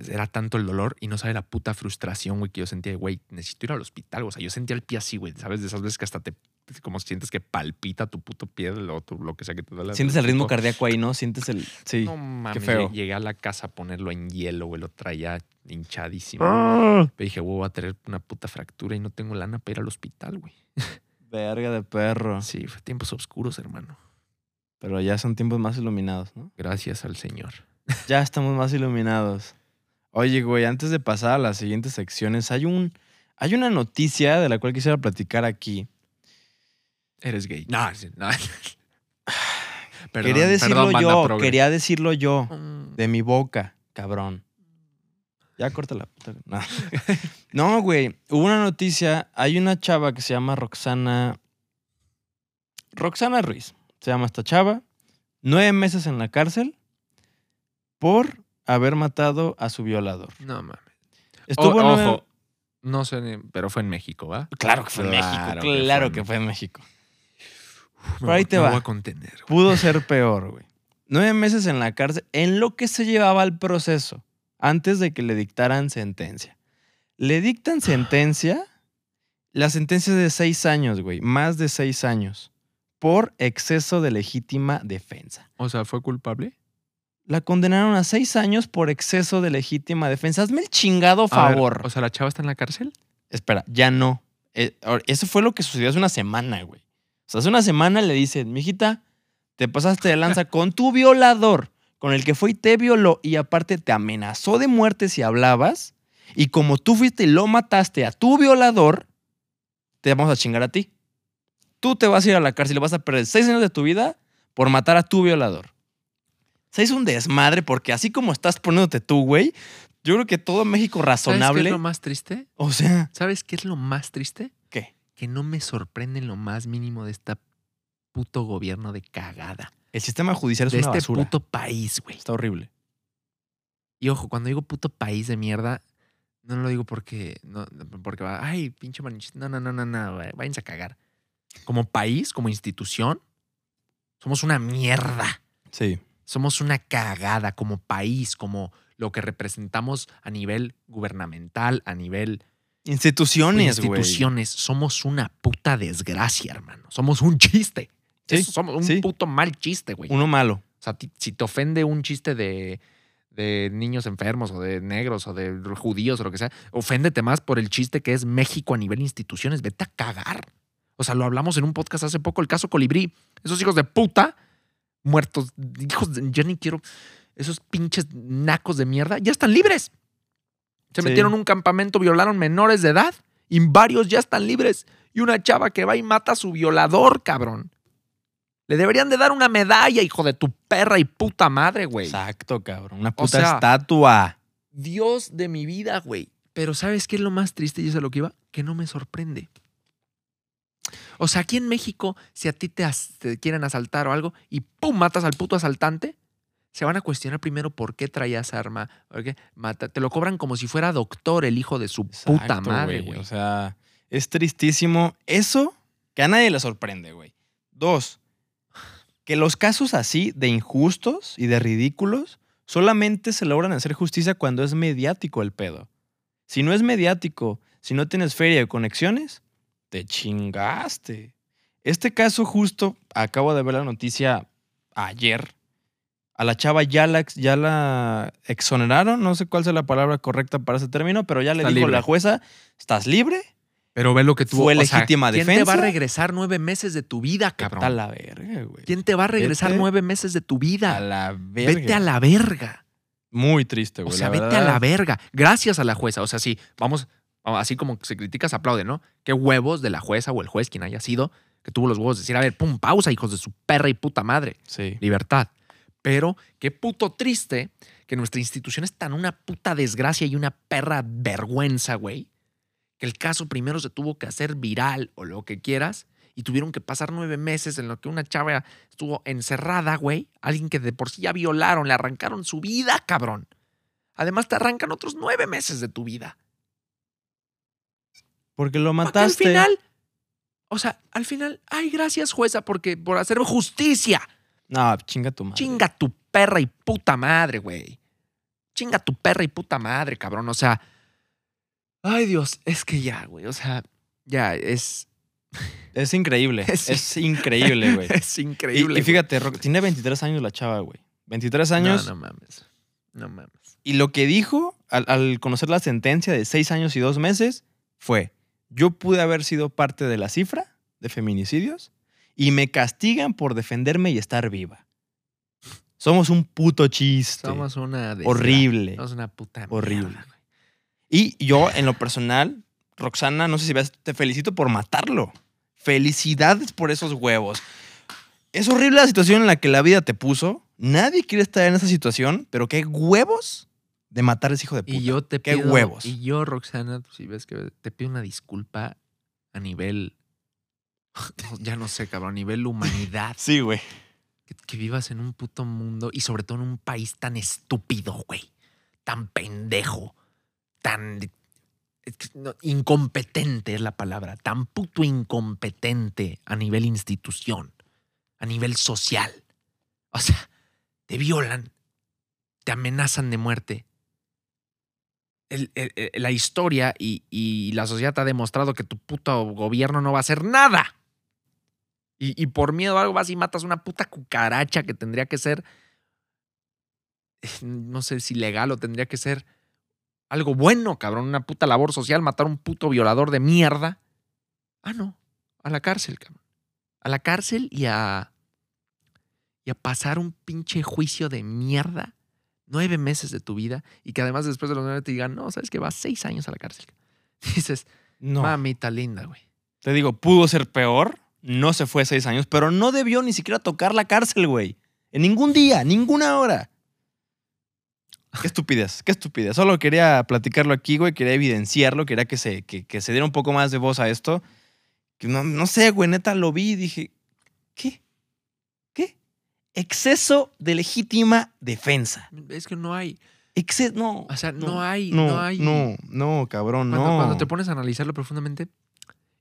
Era tanto el dolor y no sabe la puta frustración, güey, que yo sentía, güey, necesito ir al hospital. O sea, yo sentía el pie así, güey, ¿sabes? De esas veces que hasta te, como sientes que palpita tu puto pie, lo, tu- lo que sea que te duele. Sientes el ritmo cardíaco ahí, ¿no? Sientes el. Sí. No mames, feo. lle- llegué a la casa a ponerlo en hielo, güey, lo traía hinchadísimo. Ah. Pero dije, güey, voy a tener una puta fractura y no tengo lana para ir al hospital, güey. [laughs] Verga de perro. Sí, fue tiempos oscuros, hermano. Pero ya son tiempos más iluminados, ¿no? Gracias al Señor. [laughs] Ya estamos más iluminados. Oye, güey, antes de pasar a las siguientes secciones, hay un. Hay una noticia de la cual quisiera platicar aquí. Eres gay. No, no. [sighs] Perdón, quería decirlo perdón, yo, quería decirlo yo. De mi boca, cabrón. Ya corta la puta. No, No, güey. Hubo una noticia. Hay una chava que se llama Roxana. Roxana Ruiz. Se llama esta chava. Nueve meses en la cárcel por haber matado a su violador. No mames. Estuvo O- nueve- ojo, no sé, pero fue en México, ¿va? Claro que fue en Claro México. que fue Claro que fue en México. Pero ahí te va. voy a contener. Pudo ser peor, güey. Nueve meses en la cárcel en lo que se llevaba el proceso antes de que le dictaran sentencia. Le dictan sentencia, la sentencia es de seis años, güey, más de seis años, por exceso de legítima defensa. O sea, ¿fue culpable? La condenaron a seis años por exceso de legítima defensa. Hazme el chingado ver, favor. o sea, ¿la chava está en la cárcel? Espera, ya no. Eh, eso fue lo que sucedió hace una semana, güey. O sea, hace una semana le dicen, mijita, te pasaste de lanza [laughs] con tu violador, con el que fue y te violó y aparte te amenazó de muerte si hablabas. Y como tú fuiste y lo mataste a tu violador, te vamos a chingar a ti. Tú te vas a ir a la cárcel y vas a perder seis años de tu vida por matar a tu violador. Se hizo un desmadre porque así como estás poniéndote tú, güey, yo creo que todo México ¿Sabes qué razonable. es lo más triste? O sea, ¿Sabes qué es lo más triste? ¿qué? Que no me sorprende en lo más mínimo de esta puto gobierno de cagada. El sistema judicial es de una este basura. puto país, güey. Está horrible. Y ojo, cuando digo puto país de mierda, no lo digo porque, no, porque va, ay, pinche malinchista. No, no, no, no, no, güey, váyanse a cagar. Como país, como institución, somos una mierda. Sí. Somos una cagada como país, como lo que representamos a nivel gubernamental, a nivel Instituciones, güey. instituciones. Somos una puta desgracia, hermano. Somos un chiste. Sí, Eso somos un sí. puto mal chiste, güey. Uno malo. O sea, si te ofende un chiste de, de niños enfermos o de negros o de judíos o lo que sea, oféndete más por el chiste que es México a nivel instituciones. Vete a cagar. O sea, lo hablamos en un podcast hace poco, el caso Colibrí. Esos hijos de puta, muertos, hijos de... Yo ni quiero... Esos pinches nacos de mierda, ya están libres. Se Sí. metieron en un campamento, violaron menores de edad y varios ya están libres. Y una chava que va y mata a su violador, cabrón. Le deberían de dar una medalla, hijo de tu perra y puta madre, güey. Exacto, cabrón. Una O puta sea, estatua. Dios de mi vida, güey. Pero ¿sabes qué es lo más triste? Y eso es lo que iba. Que no me sorprende. O sea, aquí en México, si a ti te, quieren asaltar o algo y ¡pum! matas al puto asaltante, se van a cuestionar primero por qué traías arma. por qué mata. Te lo cobran como si fuera doctor el hijo de su puta madre, güey. O sea, es tristísimo. Eso que a nadie le sorprende, güey. Dos, que los casos así de injustos y de ridículos solamente se logran hacer justicia cuando es mediático el pedo. Si no es mediático, si no tienes feria de conexiones, te chingaste. Este caso justo, acabo de ver la noticia ayer. A la chava ya la, ya la exoneraron, no sé cuál sea la palabra correcta para ese término, pero ya le Está dijo libre. la jueza, ¿estás libre? Pero ve lo que tuvo. Fue o sea, legítima ¿Quién te va a defensa? regresar nueve meses de tu vida, Vete a cabrón? la verga, güey. ¿Quién te va a regresar Vete nueve meses de tu vida? A la verga. Vete a la verga. Muy triste, O güey. sea, la vete a la verga. Gracias a la jueza. O sea, sí, vamos, vamos, así como se critica, se aplaude, ¿no? Qué huevos de la jueza o el juez, quien haya sido, que tuvo los huevos de decir, a ver, pum, pausa, hijos de su perra y puta madre. Sí. Libertad. Pero qué puto triste que nuestra institución es tan una puta desgracia y una perra vergüenza, güey, que el caso primero se tuvo que hacer viral o lo que quieras y tuvieron que pasar nueve meses en lo que una chava estuvo encerrada, güey. Alguien que de por sí ya violaron, le arrancaron su vida, cabrón. Además te arrancan otros nueve meses de tu vida. Porque lo mataste. al final, o sea, al final, ay, gracias jueza porque por hacer justicia. No, chinga tu madre. Chinga tu perra y puta madre, güey. Chinga tu perra y puta madre, cabrón. O sea, ay Dios, es que ya, güey. O sea, ya es, Es increíble. [laughs] Es- Es, increíble, güey. [laughs] es increíble. y fíjate, Ro- tiene 23 años la chava, güey. 23 güey. años. No, no mames. No mames. Y lo que dijo al, al conocer la sentencia de 6 años y 2 meses fue, yo pude haber sido parte de la cifra de feminicidios y me castigan por defenderme y estar viva. Somos un puto chiste. Somos una horrible. Somos una puta Horrible. mierda. Y yo, en lo personal, Roxana, no sé si ves, te felicito por matarlo. Felicidades por esos huevos. Es horrible la situación en la que la vida te puso. Nadie quiere estar en esa situación, pero qué huevos de matar a ese hijo de puta. Y yo te Qué pido. huevos. Y yo, Roxana, si ves que te pido una disculpa a nivel. [laughs] Ya no sé, cabrón, a nivel humanidad. [laughs] Sí, güey. que, que vivas en un puto mundo y sobre todo en un país tan estúpido, güey. Tan pendejo. Tan. incompetente es la palabra. Tan puto incompetente a nivel institución. a nivel social. O sea, te violan, te amenazan de muerte. La historia y, y la sociedad te ha demostrado que tu puto gobierno no va a hacer nada. Y, y por miedo a algo vas y matas una puta cucaracha que tendría que ser, eh, no sé si legal o tendría que ser algo bueno, cabrón. Una puta labor social, matar a un puto violador de mierda. Ah, no. A la cárcel, cabrón. A la cárcel y a. Y a pasar un pinche juicio de mierda. Nueve meses de tu vida. Y que además después de los nueve te digan, no, sabes que vas seis años a la cárcel. [laughs] Dices, No. mamita linda, güey. Te digo, pudo ser peor. No se fue seis años, pero no debió ni siquiera tocar la cárcel, güey. En ningún día, ninguna hora. Qué estupidez, qué estupidez. Solo quería platicarlo aquí, güey. Quería evidenciarlo. Quería que se, que, que se diera un poco más de voz a esto. Que no, no sé, güey. Neta lo vi y dije, ¿qué? ¿Qué? Exceso de legítima defensa. Es que no hay. Exceso, no. O sea, no hay- no hay- No, no, cabrón, Cuando, no. cuando te pones a analizarlo profundamente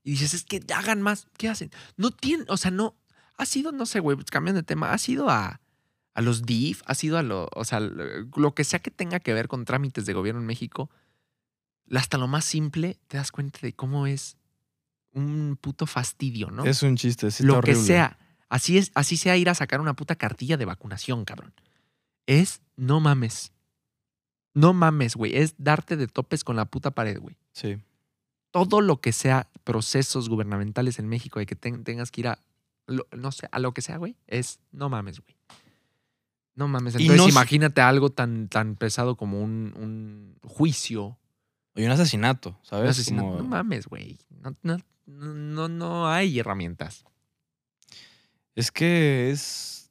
y dices, es que hagan más, ¿qué hacen? No tienen, o sea, no, ha sido, no sé, güey, pues, cambiando de tema, ha sido a, a los DIF, ha sido a lo, o sea, lo, que sea que tenga que ver con trámites de gobierno en México, hasta lo más simple, te das cuenta de cómo es un puto fastidio, ¿no? Es un chiste, sí, lo que sea. Así es, así sea ir a sacar una puta cartilla de vacunación, cabrón. Es no mames. No mames, güey. Es darte de topes con la puta pared, güey. Sí. Todo lo que sea procesos gubernamentales en México y que ten- tengas que ir a, lo- no sé, a lo que sea, güey, es no mames, güey. No mames. Y Entonces no imagínate algo tan, tan pesado como un, un juicio. Oye, un asesinato, ¿sabes? un asesinato. Como- No mames, güey. No, no, no, no hay herramientas. Es que es.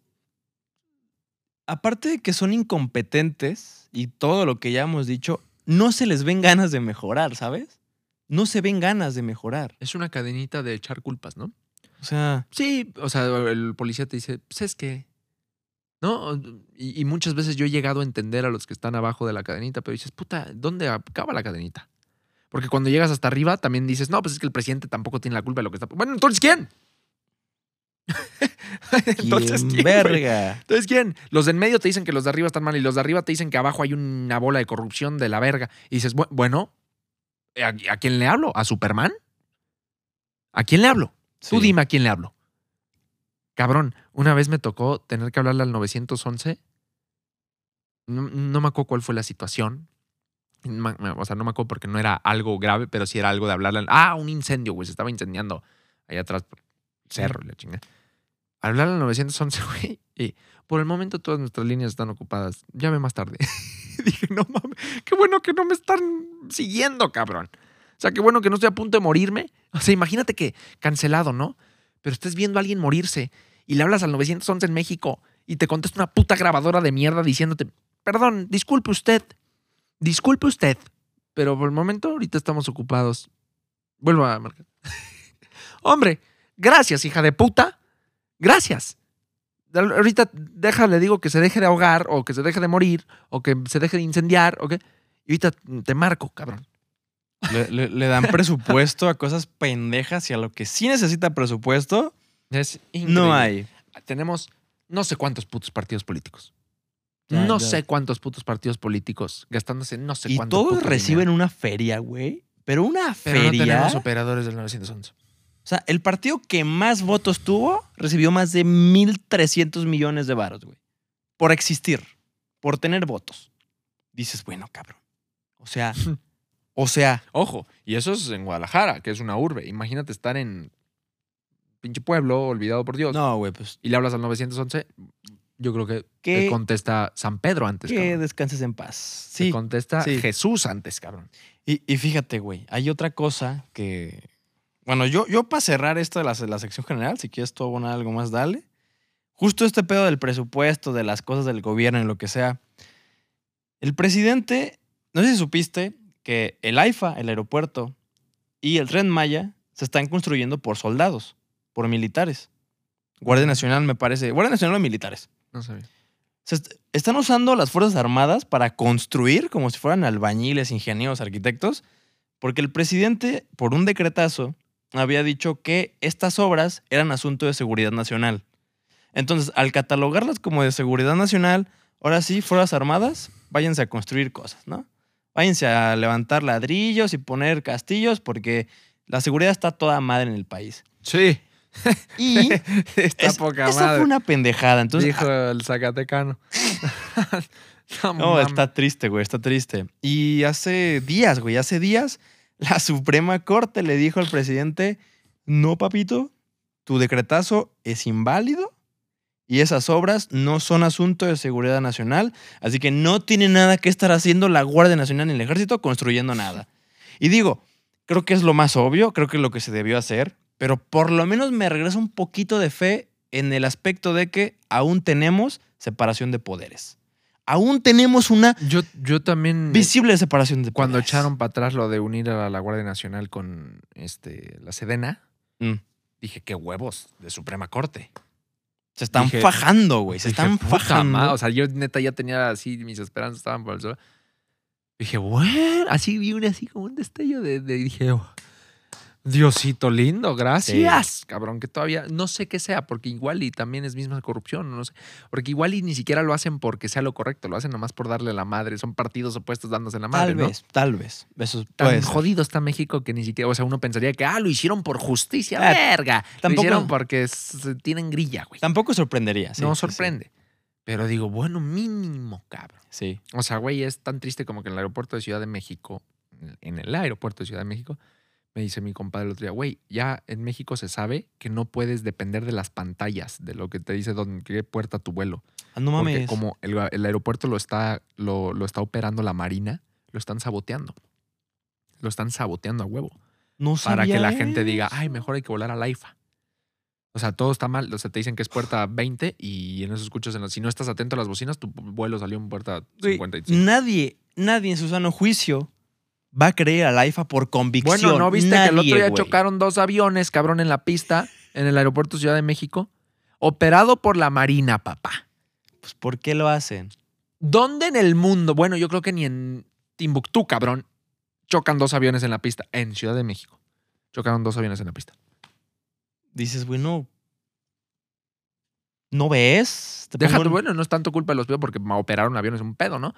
Aparte de que son incompetentes y todo lo que ya hemos dicho, no se les ven ganas de mejorar, ¿sabes? No se ven ganas de mejorar. Es una cadenita de echar culpas, ¿no? O sea, Sí, o sea, el policía te dice, pues es que, ¿no? Y, y muchas veces yo he llegado a entender a los que están abajo de la cadenita, pero dices, puta, ¿dónde acaba la cadenita? Porque cuando llegas hasta arriba también dices, no, pues es que el presidente tampoco tiene la culpa de lo que está... Bueno, entonces, ¿quién? [laughs] entonces, ¿quién verga? Entonces, ¿quién? Los de en medio te dicen que los de arriba están mal y los de arriba te dicen que abajo hay una bola de corrupción de la verga. Y dices, "Bu- bueno, ¿a, a quién le hablo? ¿A Superman? ¿A quién le hablo? Tú dime a quién le hablo. Cabrón, una vez me tocó tener que hablarle al 911. No, me acuerdo cuál fue la situación. O sea, no me acuerdo porque no era algo grave, pero sí era algo de hablarle. al- Ah, un incendio, güey. Se estaba incendiando allá atrás cerro, la chingada. Hablarle al 911, [laughs] güey. Y por el momento todas nuestras líneas están ocupadas. Llame más tarde. [laughs] Dije, no mames, qué bueno que no me están siguiendo, cabrón. O sea, qué bueno que no estoy a punto de morirme. O sea, imagínate que cancelado, ¿no? Pero estés viendo a alguien morirse y le hablas al 911 en México y te contesta una puta grabadora de mierda diciéndote, perdón, disculpe usted, disculpe usted, pero por el momento ahorita estamos ocupados. Vuelvo a marcar. [laughs] Hombre, gracias, hija de puta. Gracias. Ahorita déjale, digo que se deje de ahogar o que se deje de morir o que se deje de incendiar o. Y ahorita te marco, cabrón. Le dan presupuesto a cosas pendejas y a lo que sí necesita presupuesto, Es increíble. no hay. Tenemos no sé cuántos putos partidos políticos. Ya, no ya. sé cuántos putos partidos políticos gastándose no sé Y cuánto todos reciben dinero. una feria, güey. Pero una Pero no feria. tenemos operadores del 911. O sea, el partido que más votos tuvo recibió más de 1.300 millones de varos, güey. Por existir, por tener votos. Dices, bueno, cabrón. O sea, [laughs] o sea, Ojo, y eso es en Guadalajara, que es una urbe. Imagínate estar en pinche pueblo, olvidado por Dios, no, güey, pues y le hablas al 911, yo creo que que, te contesta San Pedro antes, que cabrón. descanses en paz. Te Sí. contesta sí. Jesús antes, cabrón. Y, y fíjate, güey, hay otra cosa que. Bueno, yo, yo para cerrar esto de la, la sección general, si quieres tú abonar algo más, dale. Justo este pedo del presupuesto, de las cosas del gobierno y lo que sea. El presidente, no sé si supiste que el AIFA, el aeropuerto, y el Tren Maya se están construyendo por soldados, por militares. Guardia Nacional, me parece. Guardia Nacional o militares. No sabía. Se est- están usando las Fuerzas Armadas para construir como si fueran albañiles, ingenieros, arquitectos, porque el presidente, por un decretazo, había dicho que estas obras eran asunto de seguridad nacional. Entonces, al catalogarlas como de seguridad nacional, ahora sí, Fuerzas Armadas, váyanse a construir cosas, ¿no? Váyanse a levantar ladrillos y poner castillos porque la seguridad está toda madre en el país. Sí. [laughs] Y Está es- poca esa madre. fue una pendejada. Entonces, Dijo el Zacatecano. [laughs] no, está triste, güey, está triste. Y hace días, güey, hace días, la [laughs] Suprema Corte le dijo al presidente, no, papito, tu decretazo es inválido y esas obras no son asunto de seguridad nacional, así que no tiene nada que estar haciendo la Guardia Nacional ni el Ejército construyendo nada. Y digo, creo que es lo más obvio, creo que es lo que se debió hacer, pero por lo menos me regresa un poquito de fe en el aspecto de que aún tenemos separación de poderes. Aún tenemos una Yo, yo también. visible separación de Cuando poderes. echaron para atrás lo de unir a la Guardia Nacional con este, la Sedena, Mm. dije, qué huevos de Suprema Corte. Se están Dije- fajando, güey. Se Dije, están fajando. ma- O sea, yo neta ya tenía así, mis esperanzas estaban por el suelo. Dije, bueno, así vi un así como un destello de, de- dije, oh, Diosito lindo, gracias. Cabrón, que todavía no sé qué sea, porque igual y también es misma corrupción, no sé. Porque igual y ni siquiera lo hacen porque sea lo correcto, lo hacen nomás por darle la madre. Son partidos opuestos dándose la madre, tal ¿no? vez, tal vez. Eso Tan puede ser. jodido está México que ni siquiera, o sea, uno pensaría que, ah, lo hicieron por justicia, Ah, verga. tampoco- Lo hicieron porque tienen grilla, güey. Tampoco sorprendería. sí, no sí, sorprende. Pero digo, bueno, mínimo, cabrón. Sí. O sea, güey, es tan triste como que en el aeropuerto de Ciudad de México, en el aeropuerto de Ciudad de México, me dice mi compadre el otro día, güey, ya en México se sabe que no puedes depender de las pantallas, de lo que te dice dónde, qué puerta tu vuelo. Ah, no Porque mames. como el, el aeropuerto lo está, lo, lo está operando la Marina, lo están saboteando. Lo están saboteando a huevo. no Para que sabía la gente diga, ay, mejor hay que volar a la IFA. O sea, todo está mal. O sea, te dicen que es puerta 20 y en eso escuchas, en los- si no estás atento a las bocinas, tu vuelo salió en puerta Güey, 55. Nadie, nadie en su sano juicio va a creer al AIFA por convicción. Bueno, ¿no viste que el otro día chocaron dos aviones, cabrón, en la pista, en el aeropuerto Ciudad de México? Operado por la Marina, papá. Pues, ¿por qué lo hacen? ¿Dónde en el mundo? Bueno, yo creo que ni en Timbuktu, cabrón, chocan dos aviones en la pista. En Ciudad de México. Chocaron dos aviones en la pista. Dices, bueno, ¿no ves? Déjate, bueno, no es tanto culpa de los pilotos porque operaron aviones, un pedo, ¿no?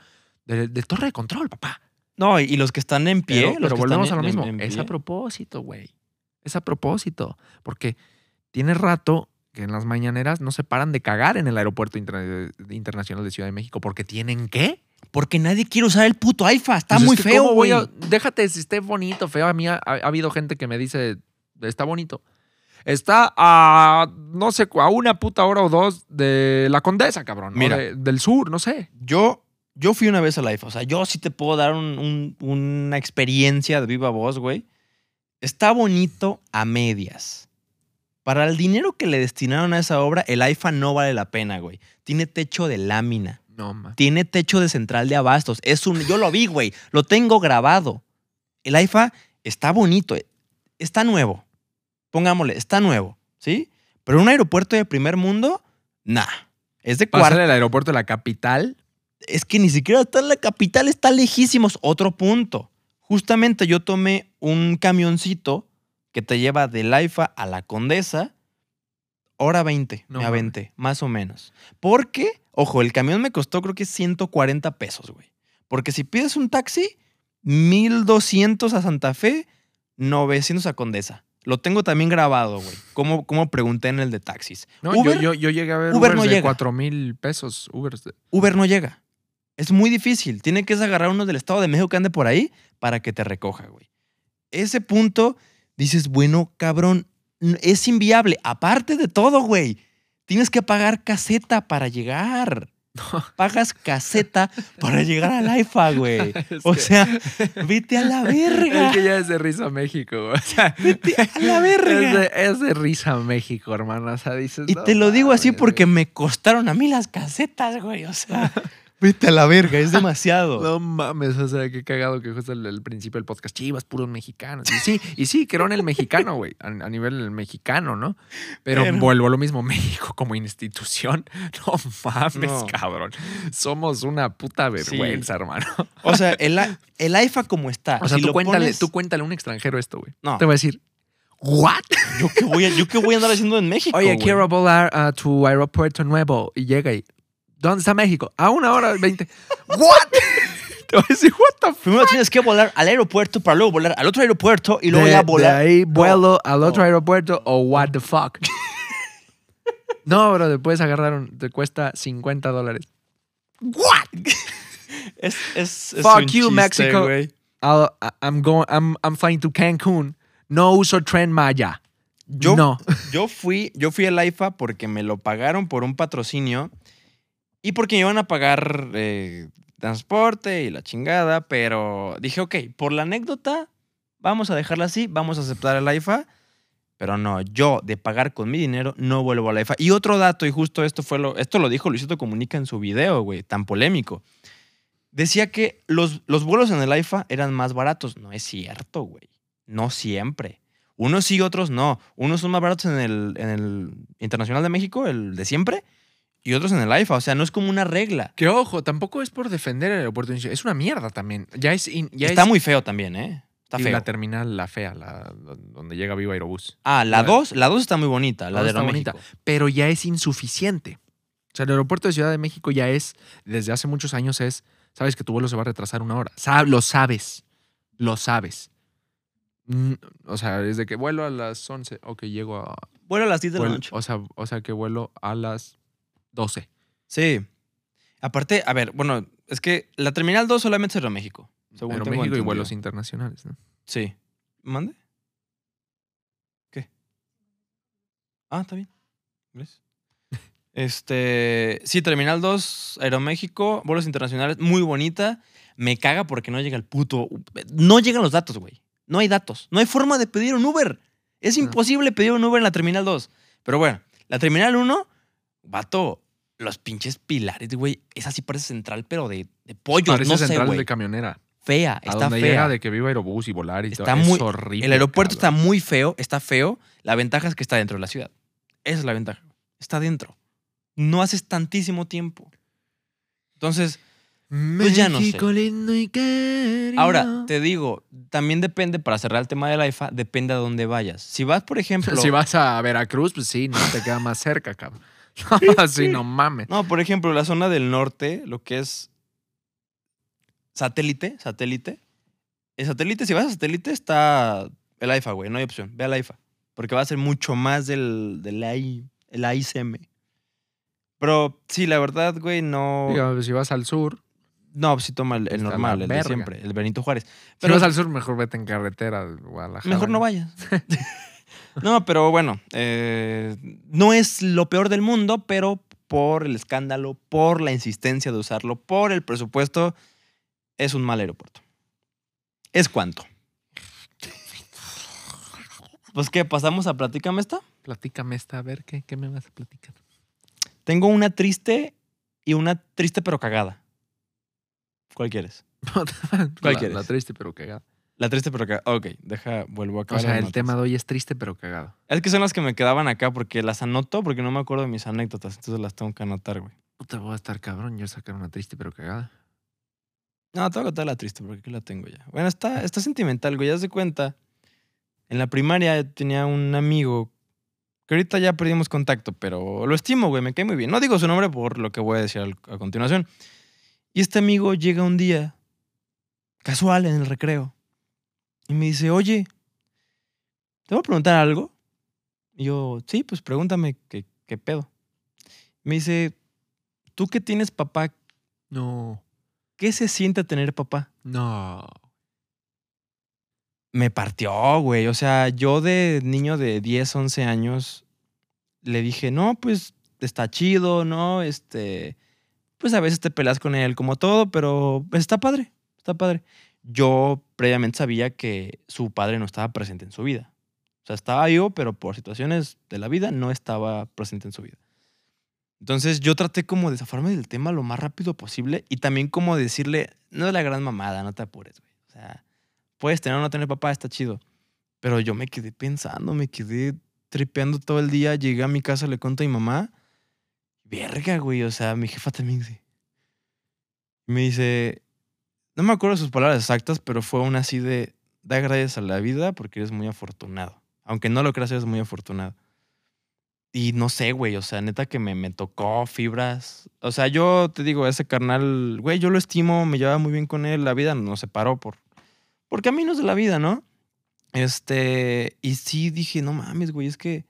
De, de torre de control, papá. No, y los que están en pie. Pero, los pero que volvemos a están lo en- mismo. en es pie. a propósito, güey. Es a propósito. Porque tiene rato que en las mañaneras no se paran de cagar en el aeropuerto Interna- internacional de Ciudad de México porque tienen qué? Porque nadie quiere usar el puto AIFA. Está Pues es muy que feo, ¿cómo voy güey. a- Déjate si esté bonito, feo. A mí ha, ha habido gente que me dice, está bonito. Está a, no sé, a una puta hora o dos de la Condesa, cabrón. Mira. de- del sur, no sé. Yo, yo fui una vez al AIFA. O sea, yo sí te puedo dar un- un- una experiencia de viva voz, güey. Está bonito a medias. Para el dinero que le destinaron a esa obra, el AIFA no vale la pena, güey. Tiene techo de lámina. No, man. Tiene techo de central de abastos. Es un, yo lo vi, güey. Lo tengo grabado. El AIFA está bonito. Está nuevo. Pongámosle, está nuevo, ¿sí? Pero un aeropuerto de primer mundo, nah. Es de cuarto el aeropuerto de la capital, es que ni siquiera está en la capital, está lejísimos. Otro punto. Justamente yo tomé un camioncito que te lleva del AIFA a la Condesa, hora 20, No me aventé, más o menos. Porque, ojo, el camión me costó creo que 140 pesos, güey. Porque si pides un taxi, 1200 a Santa Fe, 900 a Condesa. Lo tengo también grabado, güey. Como, como pregunté en el de taxis. No, Uber, yo, yo, yo llegué a ver Uber no de llega. 4 mil pesos. Ubers de- Uber no llega. Es muy difícil. Tiene que agarrar uno del Estado de México que ande por ahí para que te recoja, güey. Ese punto, dices, bueno, cabrón, es inviable. Aparte de todo, güey, tienes que pagar caseta para llegar. Pagas caseta para llegar al AIFA, güey. [laughs] O sea, vete a la verga. Es que ya es de risa México. güey. O sea, Vete a la es verga. de, es de risa México, hermano. O sea, dices. Y "No te lo digo así porque güey". me costaron a mí las casetas, güey. O sea, [laughs] vete a la verga, es demasiado. [laughs] No mames, o sea, qué cagado que justo el, el principio del podcast. Chivas, puros mexicanos. Y sí, y sí, crearon el mexicano, güey, a, a nivel mexicano, ¿no? Pero, Pero- vuelvo a lo mismo, [laughs] México como institución, no mames, No. cabrón. Somos una puta vergüenza, hermano. O sea, el, [laughs] el AIFA como está. O sea, si tú cuéntale, pones- tú cuéntale a un extranjero esto, güey. No. Te voy a decir, ¿What? ¿Yo qué voy a, yo qué voy a andar haciendo en México? Oye, quiero volar a tu aeropuerto nuevo. Y llega y. ¿Dónde está México? A una hora veinte. [laughs] ¿What? Te voy a decir, what the fuck? Primero tienes que volar al aeropuerto para luego volar al otro aeropuerto y luego de, ya de volar. ahí vuelo al no. otro aeropuerto o what the fuck. [laughs] no, bro, después agarraron, te cuesta 50 dólares. What? [laughs] Es, es, es Fuck un you, chiste, Mexico. I'll- I'm going, I'm, I'm flying to Cancún. No uso tren Maya. Yo, no. yo fui, yo fui al IFA porque me lo pagaron por un patrocinio y porque iban a pagar eh, transporte y la chingada, pero dije, ok, por la anécdota, vamos a dejarla así, vamos a aceptar el IFA, pero no, yo de pagar con mi dinero no vuelvo al IFA. Y otro dato, y justo esto fue lo, esto lo dijo Luisito Comunica en su video, güey, tan polémico. Decía que los, los vuelos en el IFA eran más baratos. No es cierto, güey. No siempre. Unos sí, otros no. Unos son más baratos en el, en el Internacional de México, el de siempre, y otros en el IFA. O sea, no es como una regla. Que ojo, tampoco es por defender el aeropuerto. Es una mierda también. Ya es. in- ya Está es- muy feo también, ¿eh? Está y feo. la terminal, la fea, la, donde llega Viva Aerobús. Ah, la Bueno. 2, la 2 está muy bonita, la La de está Aeroméxico. bonita. Pero ya es insuficiente. O sea, el aeropuerto de Ciudad de México ya es, desde hace muchos años es, sabes que tu vuelo se va a retrasar una hora. Sa- lo sabes. Lo sabes. Mm, O sea, desde que vuelo a las 11, ok, llego a... Vuelo a las 10 de la noche. o, sea, o sea, que vuelo a las 12. Sí. Aparte, a ver, bueno, es que la Terminal 2 solamente es Aeroméxico. según tengo Aeroméxico y vuelos internacionales, ¿no? Sí. ¿Mande? ¿Qué? Ah, está bien. Gracias. [laughs] Este, sí, Terminal 2, Aeroméxico, vuelos internacionales, muy bonita. Me caga porque no llega el puto. No llegan los datos, güey. No hay datos. No hay forma de pedir un Uber. Es imposible pedir un Uber en la Terminal 2. Pero bueno, la Terminal 1, vato, los pinches pilares, güey. Esa sí parece central, pero de, de pollos, Parece no sé, central güey. de camionera. Fea, a está donde fea. llega de que viva Aerobús y volar y Está todo. muy- es horrible. El aeropuerto cabrón. está muy feo, está feo. La ventaja es que está dentro de la ciudad. Esa es la ventaja. Está dentro. No haces tantísimo tiempo. Entonces, Pues ya no sé. Ahora te digo, también depende, para cerrar el tema del IFA, depende a dónde vayas. Si vas, por [laughs] ejemplo. Si vas a Veracruz, pues sí, no te queda más cerca, cabrón. [laughs] sí, no mames. No, por ejemplo, la zona del norte, lo que es satélite, satélite. El satélite, si vas a satélite, está el AIFA, güey, no hay opción. Ve al AIFA. Porque va a ser mucho más del, del AI, el AICM. Pero sí, la verdad, güey, no. Digo, si vas al sur, No, pues sí toma el, normal, el de siempre, el Benito Juárez. si Pero vas al sur, mejor vete en carretera Guadalajara. mejor no vayas. [laughs] no, pero bueno, eh, no es lo peor del mundo, pero por el escándalo, por la insistencia de usarlo, por el presupuesto, es un mal aeropuerto. ¿Es cuánto? Pues qué, pasamos a Platícame esta. Platícame esta, a ver, ¿qué, qué me vas a platicar? Tengo una triste y una triste pero cagada. ¿Cuál quieres? [laughs] ¿Cuál la, quieres? La triste pero cagada. La triste pero cagada. Ok, deja, vuelvo acá. O sea, el notas. tema de hoy es triste pero cagado. Es que son las que me quedaban acá porque las anoto porque no me acuerdo de mis anécdotas, entonces las tengo que anotar, güey. Puta, voy a estar cabrón, yo sacar una triste pero cagada. No, te voy a contar la triste porque aquí la tengo ya. Bueno, está, está sentimental, güey. Ya se cuenta. En la primaria tenía un amigo que ahorita ya perdimos contacto, pero lo estimo, güey. Me cae muy bien. No digo su nombre por lo que voy a decir a continuación. Y este amigo llega un día, casual, en el recreo, y me dice, oye, ¿te voy a preguntar algo? Y yo, sí, pues pregúntame qué, qué pedo. Me dice, ¿tú que tienes papá, No, qué se siente tener papá? no. me partió, güey. O sea, yo de niño de 10, 11 años le dije, no, pues está chido, ¿no? Este, pues a veces te peleas con él como todo, pero está padre, está padre. Yo previamente sabía que su padre no estaba presente en su vida. O sea, estaba yo, pero por situaciones de la vida no estaba presente en su vida. Entonces yo traté como de zafarme del tema lo más rápido posible y también como decirle, no es la gran mamada, no te apures, güey. O sea, puedes tener o no tener papá, está chido. Pero yo me quedé pensando, me quedé tripeando todo el día. Llegué a mi casa, le conté a mi mamá. Verga, güey. O sea, mi jefa también dice. Me dice. No me acuerdo sus palabras exactas, pero fue una así de. Da gracias a la vida porque eres muy afortunado. Aunque no lo creas, eres muy afortunado. Y no sé, güey, o sea, neta que me, me tocó fibras. O sea, yo te digo, ese carnal, güey, yo lo estimo, me llevaba muy bien con él, la vida nos separó por, por caminos de la vida, ¿no? Este, y sí dije, no mames, güey, es que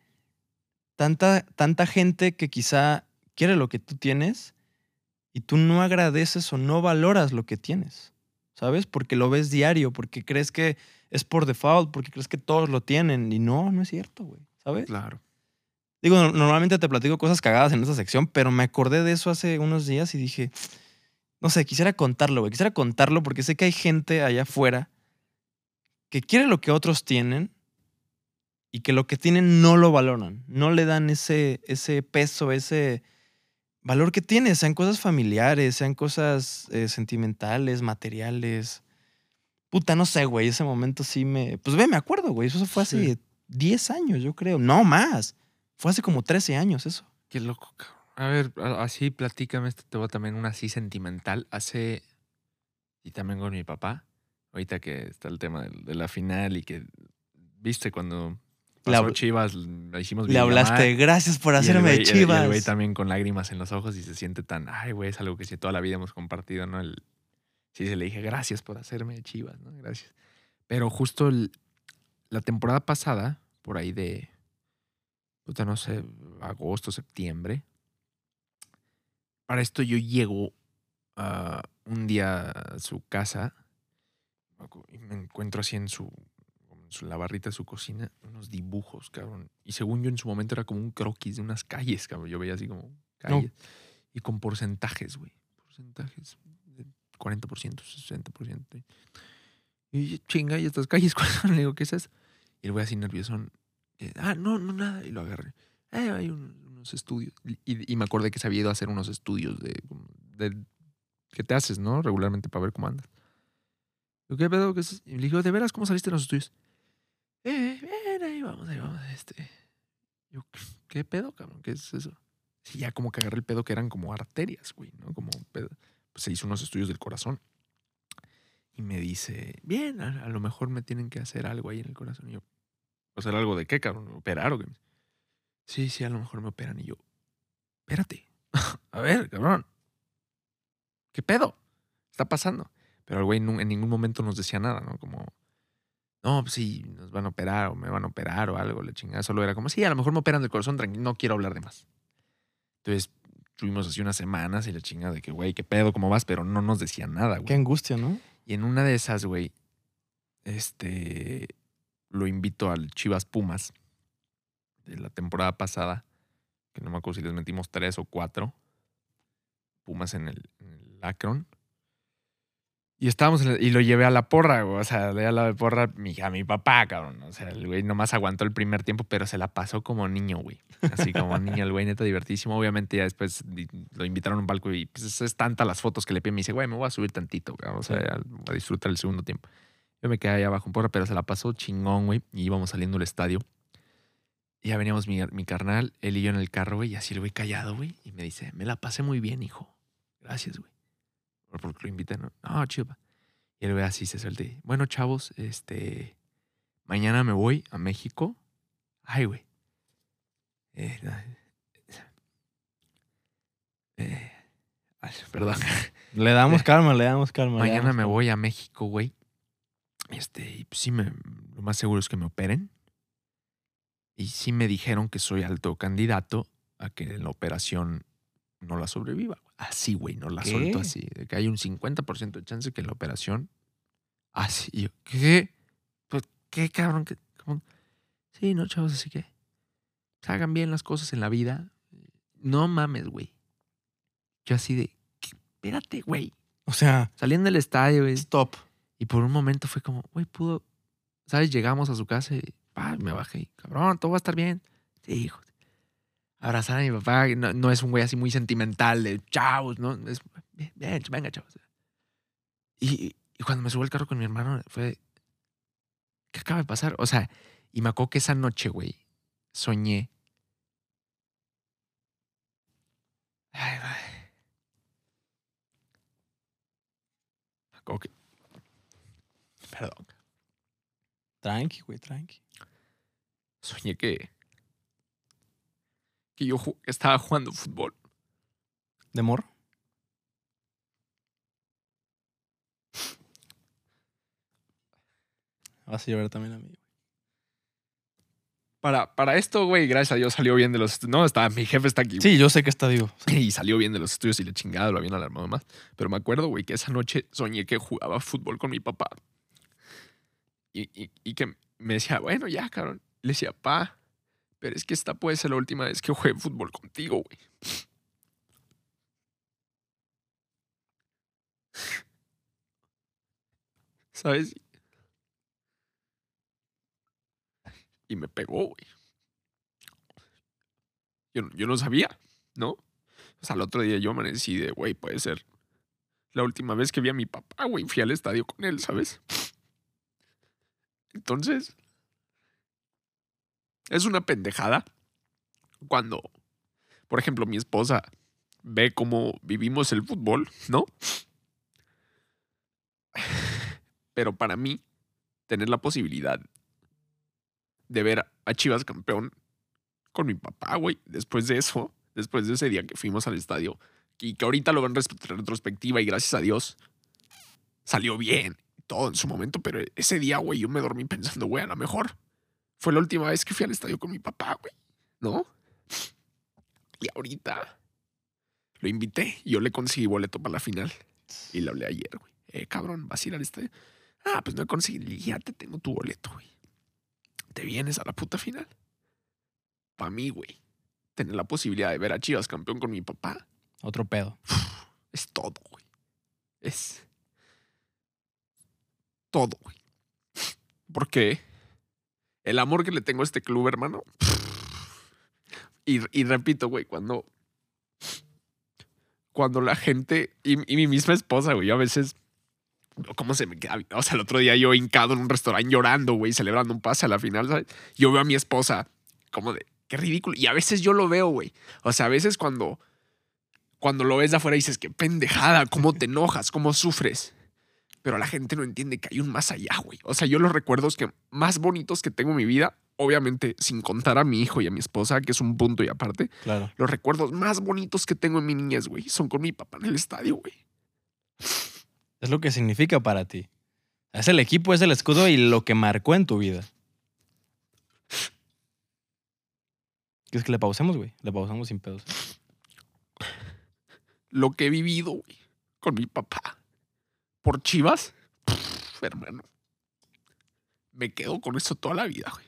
tanta, tanta gente que quizá quiere lo que tú tienes y tú no agradeces o no valoras lo que tienes, ¿sabes? Porque lo ves diario, porque crees que es por default, porque crees que todos lo tienen y no, no es cierto, güey, ¿sabes? Claro. Digo, no- normalmente te platico cosas cagadas en esta sección, pero me acordé de eso hace unos días y dije, no sé, quisiera contarlo, güey. Quisiera contarlo porque sé que hay gente allá afuera que quiere lo que otros tienen y que lo que tienen no lo valoran, no le dan ese, ese peso, ese valor que tiene, sean cosas familiares, sean cosas eh, sentimentales, materiales. Puta, no sé, güey, ese momento sí me... Pues ve, me acuerdo, güey, eso fue hace Sí. 10 años, yo creo, no más. Fue hace como 13 años eso. Qué loco, cabrón. A ver, así platícame, este te voy también una así sentimental. Hace. Y también con mi papá. Ahorita que está el tema de, la final y que. ¿Viste cuando pasó habl- Chivas? Le hicimos Le hablaste, gracias por hacerme y el- chivas. Y el güey también con lágrimas en los ojos y se siente tan. Ay, güey, es algo que sí toda la vida hemos compartido, ¿no? El, sí, se le dije, gracias por hacerme chivas, ¿no? Gracias. Pero justo el- la temporada pasada, por ahí de. Puta, no sé, agosto, septiembre. Para esto yo llego ah, un día a su casa y me encuentro así en su, en la barrita de su cocina unos dibujos, cabrón. Y según yo en su momento era como un croquis de unas calles, cabrón. Yo veía así como calles. Y con porcentajes, güey. Porcentajes. de 40%, 60%. Y yo, chinga, ¿y estas calles [laughs] cuáles son? Le digo, ¿qué es eso? Y el güey así nervioso. ah, no, no, nada. Y lo agarré. "Eh, hay un- unos estudios. Y, y me acordé que se había ido a hacer unos estudios de, de que te haces, ¿no? Regularmente para ver cómo andas. ¿Qué pedo? ¿Qué es? Y le digo, ¿de veras cómo saliste en los estudios? Eh, bien, ahí vamos, ahí vamos. Este. Yo, ¿qué pedo, cabrón? ¿Qué es eso? Sí, ya como que agarré el pedo que eran como arterias, güey, ¿no? Como pedo. Pues se hizo unos estudios del corazón. Y me dice, bien, a, lo mejor me tienen que hacer algo ahí en el corazón. Y yo, ¿hacer algo de qué, cabrón? ¿Operar o qué? Sí, sí, a lo mejor me operan. Y yo, espérate. [laughs] a ver, cabrón. ¿Qué pedo? está pasando? Pero el güey en ningún momento nos decía nada, ¿no? Como, no, pues sí, nos van a operar o me van a operar o algo, la chingada. Solo era como, sí, a lo mejor me operan del corazón, tranquilo, no quiero hablar de más. Entonces, tuvimos así unas semanas y la chingada de que, güey, ¿qué pedo? ¿Cómo vas? Pero no nos decía nada, güey. Qué angustia, ¿no? Y en una de esas, güey, este, lo invito al Chivas Pumas de la temporada pasada, que no me acuerdo si les metimos tres o cuatro Pumas en el, en el Akron. Y estábamos, la- y lo llevé a la porra, güey. O sea, le a la porra mi, a mi papá, cabrón. O sea, el güey nomás aguantó el primer tiempo, pero se la pasó como niño, güey. Así como [laughs] niño, el güey neta divertísimo. Obviamente ya después lo invitaron a un palco y pues es, tanta las fotos que le piden. Me dice, güey, me voy a subir tantito, güey. O sea, ya voy a disfrutar el segundo tiempo. Yo me quedé ahí abajo en porra, pero se la pasó chingón, güey. Y íbamos saliendo del estadio. Y ya veníamos mi, mi carnal, él y yo en el carro, güey. Y así el güey callado, güey. Y me dice, me la pasé muy bien, hijo. Gracias, güey. Por- Porque lo invité, ¿no? Chido. pa". Y el güey así se suelta. y, Bueno, chavos, este... Mañana me voy a México. Ay, güey. Eh, eh, ay, perdón. Le damos [laughs] calma, le damos calma. Mañana damos me calma. voy a México, güey. Este, y pues sí, me, lo más seguro es que me operen. Y sí me dijeron que soy alto candidato a que en la operación no la sobreviva. Así, güey, no la ¿Qué? suelto así. De que hay un 50% de chance que la operación. Así. Y yo, ¿qué? Pues, ¿qué, cabrón? ¿Qué? Sí, no, chavos, así que. pues, hagan bien las cosas en la vida. No mames, güey. Yo así de. ¿qué? Espérate, güey. O sea, Saliendo del estadio, güey. stop. Y por un momento fue como, güey, pudo. ¿Sabes? Llegamos a su casa y pa, me bajé. y, Cabrón, todo va a estar bien. Sí, hijo. Abrazar a mi papá no, no es un güey así muy sentimental de chavos, ¿no? Es, bien, bien, venga, chavos. Y, y cuando me subo al carro con mi hermano, fue. ¿Qué acaba de pasar? O sea, y me acuerdo que esa noche, güey, soñé. Ay, güey. Me acuerdo que. Perdón. Tranqui, güey, tranqui. soñé que, que yo estaba jugando fútbol. ¿De morro? [laughs] Vas a llorar también a mí. Para, para esto, güey, gracias a Dios salió bien de los... No, está, mi jefe está aquí. Sí, yo sé que está vivo. [laughs] Y salió bien de los estudios y la chingada lo habían alarmado más. Pero me acuerdo, güey, que esa noche soñé que jugaba fútbol con mi papá. Y, y- y que me decía, bueno, ya, cabrón. Le decía, pa, pero es que esta puede ser la última vez que juegue fútbol contigo, güey. ¿Sabes? Y me pegó, güey. Yo, yo no sabía, ¿no? O sea, el otro día yo amanecí de, güey, puede ser la última vez que vi a mi papá, güey. Fui al estadio con él, ¿sabes? Entonces, es una pendejada cuando, por ejemplo, mi esposa ve cómo vivimos el fútbol, ¿no? Pero para mí, tener la posibilidad de ver a Chivas campeón con mi papá, güey, después de eso, después de ese día que fuimos al estadio, y que ahorita lo ven en retrospectiva y gracias a Dios salió bien, todo en su momento, pero ese día, güey, yo me dormí pensando, güey, a lo mejor fue la última vez que fui al estadio con mi papá, güey, ¿no? Y ahorita lo invité y yo le conseguí boleto para la final y le hablé ayer, güey. Eh, cabrón, ¿vas a ir al estadio? Ah, pues no he conseguido. Le dije, Ya te tengo tu boleto, güey. Te vienes a la puta final. Para mí, güey, tener la posibilidad de ver a Chivas campeón con mi papá Otro pedo. es todo, güey. Es todo, güey. Porque el amor que le tengo a este club, hermano. Y, repito, güey, cuando. Cuando la gente. Y, y mi misma esposa, güey, yo a veces. ¿Cómo se me queda? O sea, el otro día yo hincado en un restaurante llorando, güey, celebrando un pase a la final, ¿sabes? Yo veo a mi esposa como de. Qué ridículo. Y a veces yo lo veo, güey. O sea, a veces cuando cuando lo ves de afuera dices, qué pendejada, cómo te enojas, cómo sufres. Pero la gente no entiende que hay un más allá, güey. O sea, yo los recuerdos que más bonitos que tengo en mi vida, obviamente sin contar a mi hijo y a mi esposa, que es un punto y aparte, Claro. los recuerdos más bonitos que tengo en mi niñez, güey, son con mi papá en el estadio, güey. Es lo que significa para ti. Es el equipo, es el escudo y lo que marcó en tu vida. ¿Quieres que le pausemos, güey? Le pausamos sin pedos. Lo que he vivido, güey, con mi papá. Por Chivas, hermano. Me quedo con eso toda la vida, güey.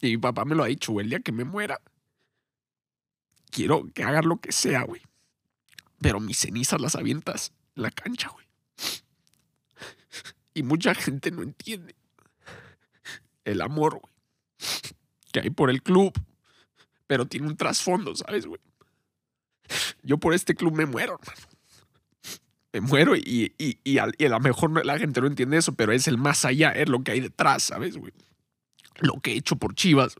Y mi papá me lo ha dicho, güey, el día que me muera, quiero que hagas lo que sea, güey. Pero mis cenizas las avientas en la cancha, güey. Y mucha gente no entiende el amor, güey, que hay por el club. Pero tiene un trasfondo, ¿sabes, güey? Yo por este club me muero, hermano. Muero y, y, y, al- y a lo mejor la gente no entiende eso, pero es el más allá, es lo que hay detrás, ¿sabes, güey? Lo que he hecho por Chivas,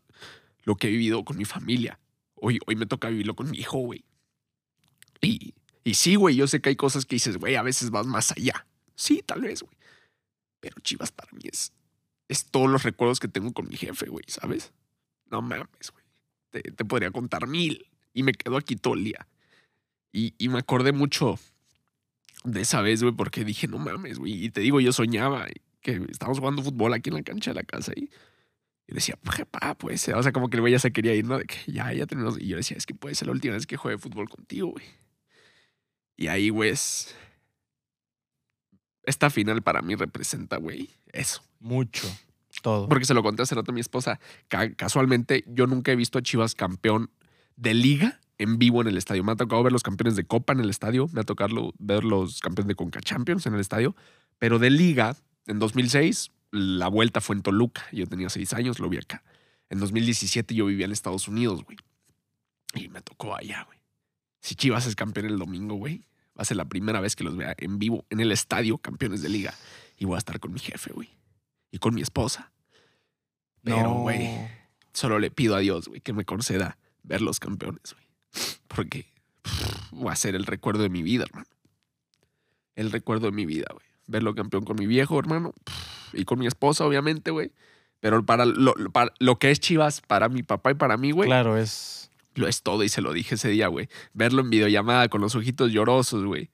lo que he vivido con mi familia. Hoy, hoy me toca vivirlo con mi hijo, güey. Y, y sí, güey, yo sé que hay cosas que dices, güey, a veces vas más allá. Sí, tal vez, güey. Pero Chivas para mí es, es todos los recuerdos que tengo con mi jefe, güey, ¿sabes? No mames, güey. Te, te podría contar mil y me quedo aquí todo el día. Y, y me acordé mucho de esa vez, güey, porque dije, no mames, güey. Y te digo, yo soñaba que estábamos jugando fútbol aquí en la cancha de la casa y, y decía, jepa, puede ser. O sea, como que el güey ya se quería ir, ¿no? De que ya, ya terminamos. Y yo decía, es que puede ser la última vez que juegue fútbol contigo, güey. Y ahí, güey, es. Esta final para mí representa, güey, eso. Mucho. Todo. Porque se lo conté hace rato a mi esposa. Ca- casualmente, yo nunca he visto a Chivas campeón de liga en vivo en el estadio. Me ha tocado ver los campeones de Copa en el estadio. Me ha tocado ver los campeones de Conca Champions en el estadio. Pero de liga, en 2006, la vuelta fue en Toluca. Yo tenía seis años, lo vi acá. En 2017 yo vivía en Estados Unidos, güey. Y me tocó allá, güey. Si Chivas es campeón el domingo, güey, va a ser la primera vez que los vea en vivo en el estadio, campeones de liga. Y voy a estar con mi jefe, güey. Y con mi esposa. Pero, No. güey, solo le pido a Dios, güey, que me conceda ver los campeones, güey. Porque pff, va a ser el recuerdo de mi vida, hermano. El recuerdo de mi vida, güey. Verlo campeón con mi viejo, hermano. pff, Y con mi esposa, obviamente, güey. Pero para lo, para lo que es Chivas, para mi papá y para mí, güey, Claro, es. lo es todo y se lo dije ese día, güey. Verlo en videollamada con los ojitos llorosos, güey.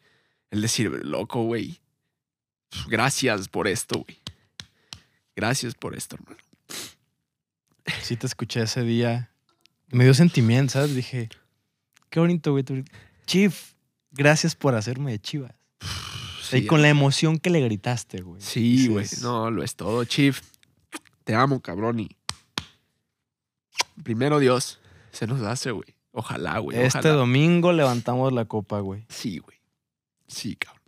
El decir, loco, güey. Gracias por esto, güey. Gracias por esto, hermano. Sí te escuché ese día. Me dio sentimiento, ¿sabes? Dije, qué bonito, güey. Chief, gracias por hacerme de chivas. y Sí, con la emoción que le gritaste, güey. Sí, güey. No, lo es todo, Chief. Te amo, cabrón. Y primero Dios, se nos hace, güey. Ojalá, güey. Este ojalá. domingo levantamos la copa, güey. Sí, güey. Sí, cabrón.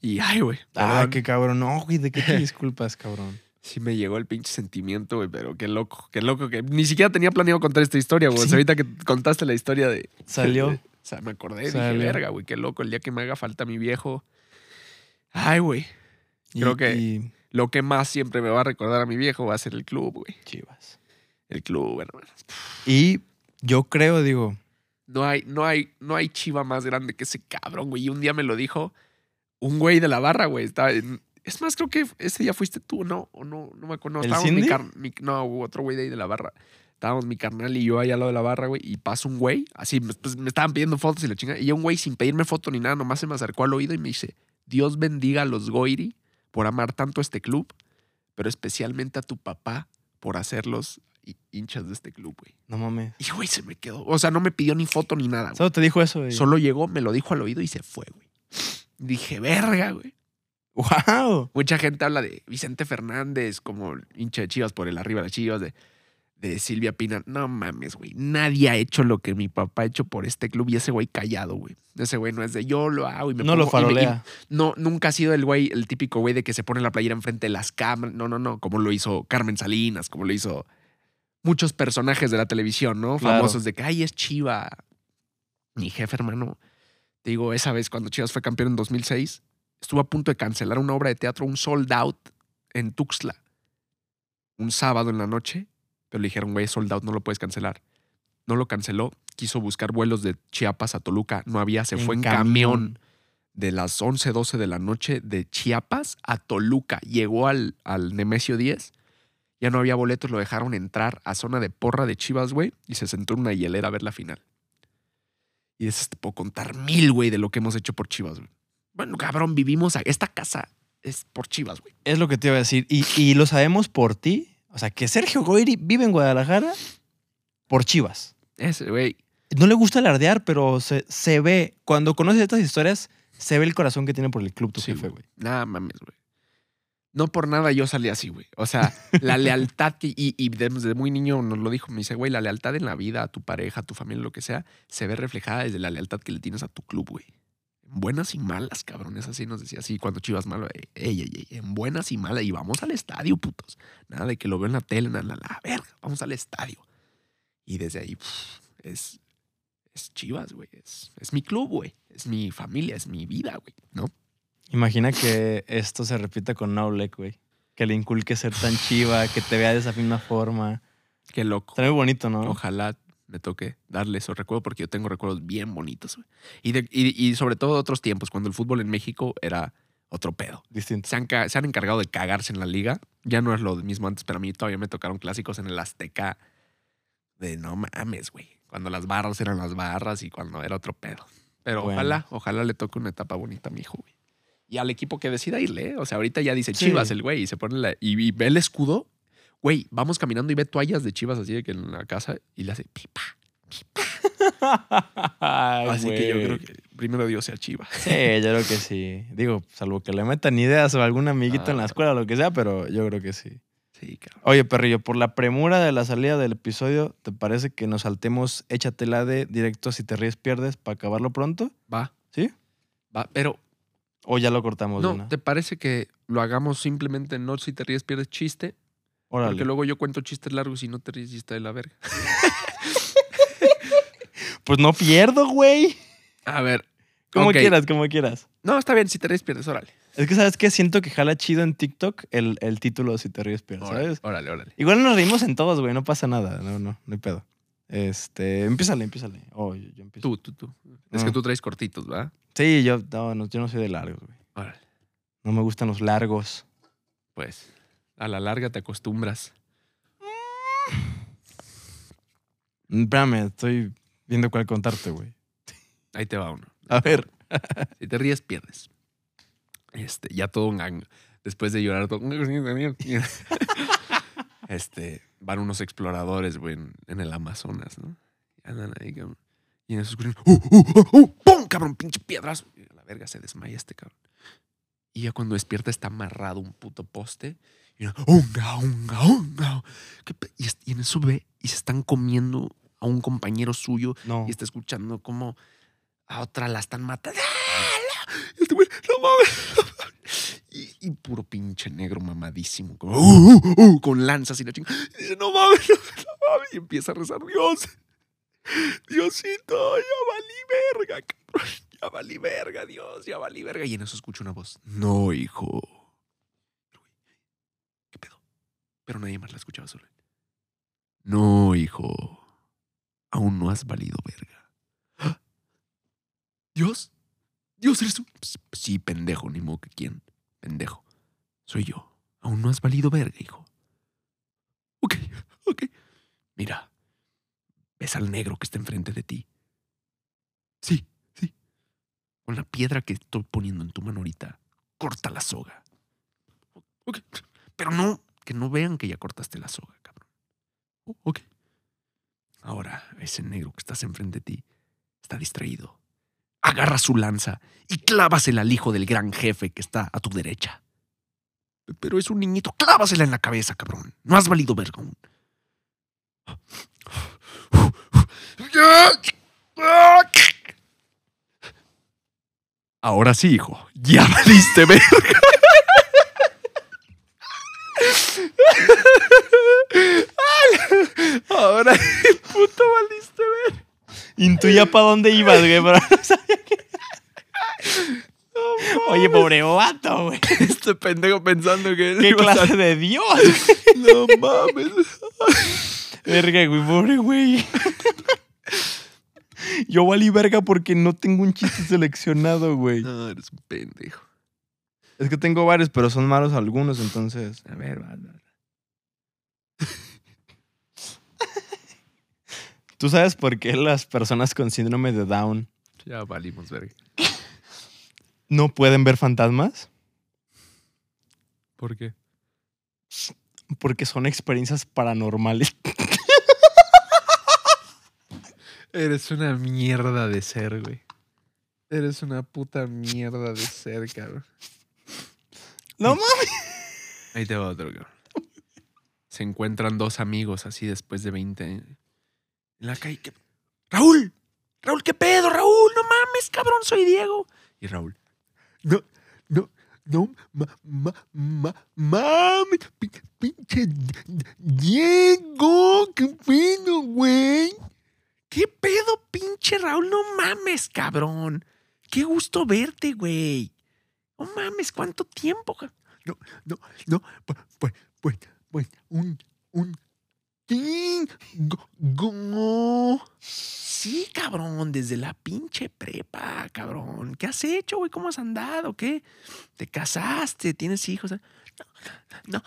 Y ay, güey. Ah, qué cabrón. No, güey, ¿de qué te [laughs] disculpas, cabrón? Sí me llegó el pinche sentimiento, güey, pero qué loco, qué loco que ni siquiera tenía planeado contar esta historia, güey. O sea, ahorita que contaste la historia de... Salió. [laughs] o sea, me acordé, dije, Salió. verga, güey, qué loco, el día que me haga falta mi viejo. Ay, güey, Y- Creo que- y lo que más siempre me va a recordar a mi viejo va a ser el club, güey. chivas. El club, hermano. Y yo creo, digo, No hay, no hay, no hay chiva más grande que ese cabrón, güey. Y un día me lo dijo un güey de la barra, güey. Estaba en- es más, creo que ese día fuiste tú, ¿no? O no, no me acuerdo. No, ¿El estábamos mi car- mi- no, hubo otro güey de ahí de la barra. Estábamos mi carnal y yo ahí al lado de la barra, güey. Y pasa un güey, así, pues, me estaban pidiendo fotos y la chinga. Y un güey sin pedirme foto ni nada, nomás se me acercó al oído y me dice, Dios bendiga a los Goiri por amar tanto a este club, pero especialmente a tu papá por hacerlos hi- hinchas de este club, güey. no mames. Y güey, se me quedó. O sea, no me pidió ni foto ni nada, güey. Solo te dijo eso, güey. Solo llegó, me lo dijo al oído y se fue, güey. Dije, verga, güey. ¡Wow! Mucha gente habla de Vicente Fernández como hincha de Chivas por el arriba de Chivas, de, de Silvia Pina. No mames, güey. Nadie ha hecho lo que mi papá ha hecho por este club y ese güey callado, güey. Ese güey no es de yo lo hago y me No lo pongo- y me- y- farolea. no, nunca ha sido el güey, el típico güey de que se pone la playera enfrente de las cámaras. No, no, no. Como lo hizo Carmen Salinas, como lo hizo muchos personajes de la televisión, ¿no? Claro. Famosos de que, ay, es Chiva. Mi jefe, hermano. Te digo, esa vez cuando Chivas fue campeón en 2006, estuvo a punto de cancelar una obra de teatro, un sold out en Tuxtla. Un sábado en la noche, pero le dijeron, güey, sold out, no lo puedes cancelar. No lo canceló, quiso buscar vuelos de Chiapas a Toluca, no había, se fue en camión de las 11, 12 de la noche de Chiapas a Toluca. Llegó al, al Nemesio 10. Ya no había boletos, lo dejaron entrar a zona de porra de Chivas, güey, y se sentó en una hielera a ver la final. Y esas te puedo contar mil, güey, de lo que hemos hecho por Chivas, güey. Bueno, cabrón, vivimos. a- Esta casa es por Chivas, güey. Es lo que te iba a decir. Y, y lo sabemos por ti. O sea, que Sergio Goyri vive en Guadalajara por Chivas. Ese, güey. No le gusta alardear, pero se, se ve, cuando conoces estas historias, se ve el corazón que tiene por el club tu Sí, jefe, güey. Nada mames, güey. No por nada yo salí así, güey. O sea, la lealtad que. Y, y desde muy niño nos lo dijo. Me dice, güey, la lealtad en la vida, a tu pareja, a tu familia, lo que sea, se ve reflejada desde la lealtad que le tienes a tu club, güey. En buenas y malas, cabrones. Así nos decía así cuando Chivas malo. Ey, ey, ey, en buenas y malas. Y vamos al estadio, putos. Nada de que lo veo en la tele, nada, la, la verga. Vamos al estadio. Y desde ahí, pff, es. Es Chivas, güey. Es, es mi club, güey. Es mi familia, es mi vida, güey. ¿No? Imagina que esto se repita con Naulek, güey. Que le inculque ser tan chiva, que te vea de esa misma forma. Qué loco. Está muy bonito, ¿no? Ojalá me toque darle esos recuerdos porque yo tengo recuerdos bien bonitos. güey. Y, de- y, y sobre todo de otros tiempos, cuando el fútbol en México era otro pedo. Distinto. Se han, ca- se han encargado de cagarse en la liga. Ya no es lo mismo antes, pero a mí todavía me tocaron clásicos en el Azteca de no mames, güey. Cuando las barras eran las barras y cuando era otro pedo. Pero Bueno. ojalá, ojalá le toque una etapa bonita a mi hijo, güey. Y al equipo que decida irle, ¿eh? O sea, ahorita ya dice Sí. Chivas el güey y se pone la. Y, y ve el escudo. Güey, vamos caminando y ve toallas de Chivas así de que en la casa y le hace pipa. [laughs] Ay, Así que yo creo que primero Dios sea Chivas. Sí, yo creo que sí. Digo, salvo que le metan ideas o algún amiguito en la Ah. escuela o lo que sea, pero yo creo que sí. Sí, cabrón. Oye, perrillo, por la premura de la salida del episodio, ¿te parece que nos saltemos échatela de directo si te ríes pierdes para acabarlo pronto? Va. ¿Sí? Va. Pero, ¿O ya lo cortamos no? ¿te parece que lo hagamos simplemente no si te ríes pierdes chiste? Órale. Porque luego yo cuento chistes largos y no te ríes y está de la verga. [laughs] Pues no pierdo, güey. A ver. Como quieras, como quieras. No, está bien, si te ríes pierdes, órale. Es que, ¿sabes qué? Siento que jala chido en TikTok el, el título Si te ríes pierdes, Órale, ¿sabes? órale, órale. Igual nos reímos en todos, güey. No pasa nada. No, no, no hay pedo. Este, empiézale, empiézale. Oh, yo, yo empiezo. Tú, tú, tú. Es Ah. que tú traes cortitos, ¿verdad? Sí, yo no, no, yo no soy de largos, güey. Órale. No me gustan los largos. Pues, a la larga te acostumbras. Mm. Espérame, estoy viendo cuál contarte, güey. Ahí te va uno. A ver. [laughs] Si te ríes, pierdes. Este, ya todo un año. Después de llorar todo. [laughs] este, van unos exploradores, güey, en, el Amazonas, ¿no? Y andan ahí, cabrón. Y en eso escuchan, ¡uh, uh, uh, uh! ¡Pum! Cabrón, pinche piedras. La verga se desmaya este cabrón. Y ya cuando despierta está amarrado un puto poste y una, unga, unga, unga. ¿Qué pe- Y, en eso ve y se están comiendo a un compañero suyo No. y está escuchando como a otra la están matando. Este güey, no mames. Y, y puro pinche negro mamadísimo, como, "Uh, uh, uh", con lanzas y la chinga. Y dice, no mames, no, no mames. Y empieza a rezar, Dios, Diosito, ya valí verga, cabrón. Ya valí verga, Dios, ya valí verga. Y en eso escucho una voz, no, hijo. ¿Qué pedo? Pero nadie más la escuchaba solo. No, hijo. Aún no has valido verga. ¿Ah? ¿Dios? ¿Dios eres tú? Sí, pendejo, ni modo que quién. Pendejo. Soy yo. Aún no has valido verga, hijo. Ok, ok. Mira. ¿Ves al negro que está enfrente de ti? Sí, sí. Con la piedra que estoy poniendo en tu mano ahorita, corta la soga. Ok. Pero no, que no vean que ya cortaste la soga, cabrón. Oh, ok. Ahora, ese negro que estás enfrente de ti está distraído. Agarra su lanza y clávasela al hijo del gran jefe que está a tu derecha. Pero es un niñito, clávasela en la cabeza, cabrón. No has valido verga aún. Ahora sí, hijo. Ya valiste verga. Ahora puto valiste verga. Intuía para dónde ibas, güey, pero no sabía que. Oye, pobre vato, güey. Este pendejo pensando que ¿Qué a clase de Dios? No mames. Verga, güey, pobre güey. Yo valí verga porque no tengo un chiste seleccionado, güey. No, eres un pendejo. Es que tengo varios, pero son malos algunos, entonces. A ver, va, ¿Tú sabes por qué las personas con síndrome de Down Ya valimos verga. no pueden ver fantasmas? ¿Por qué? Porque son experiencias paranormales. Eres una mierda de ser, güey. Eres una puta mierda de ser, cabrón. No mames. Ahí te va otro, cabrón. Se encuentran dos amigos así después de 20 años. En la calle. ¿qué- ¡Raúl! ¡Raúl, qué pedo, Raúl! ¡No mames, cabrón! Soy Diego. Y Raúl. No, no, no, ma, ma, pinche Diego, qué pedo, güey. ¿Qué pedo, pinche Raúl? No mames, cabrón. Qué gusto verte, güey. No mames, ¿cuánto tiempo? No, no, no, pues, pues, pues, pues, un, un, Sí, cabrón, desde la pinche prepa, cabrón. ¿Qué has hecho, güey? ¿Cómo has andado? ¿Qué? ¿Te casaste? ¿Tienes hijos? No,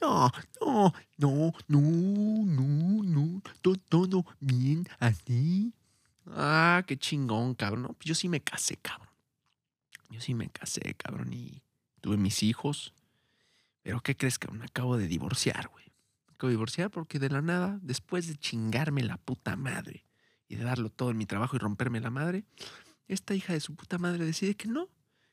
no, no, no, no, no, no, to- todo bien así. Ah, qué chingón, cabrón. Yo sí me casé, cabrón. Yo sí me casé, cabrón, y tuve mis hijos. Pero ¿qué crees, cabrón? Acabo de divorciar, güey. De divorciar porque de la nada, después de chingarme la puta madre y de darlo todo en mi trabajo y romperme la madre, esta hija de su puta madre decide que no,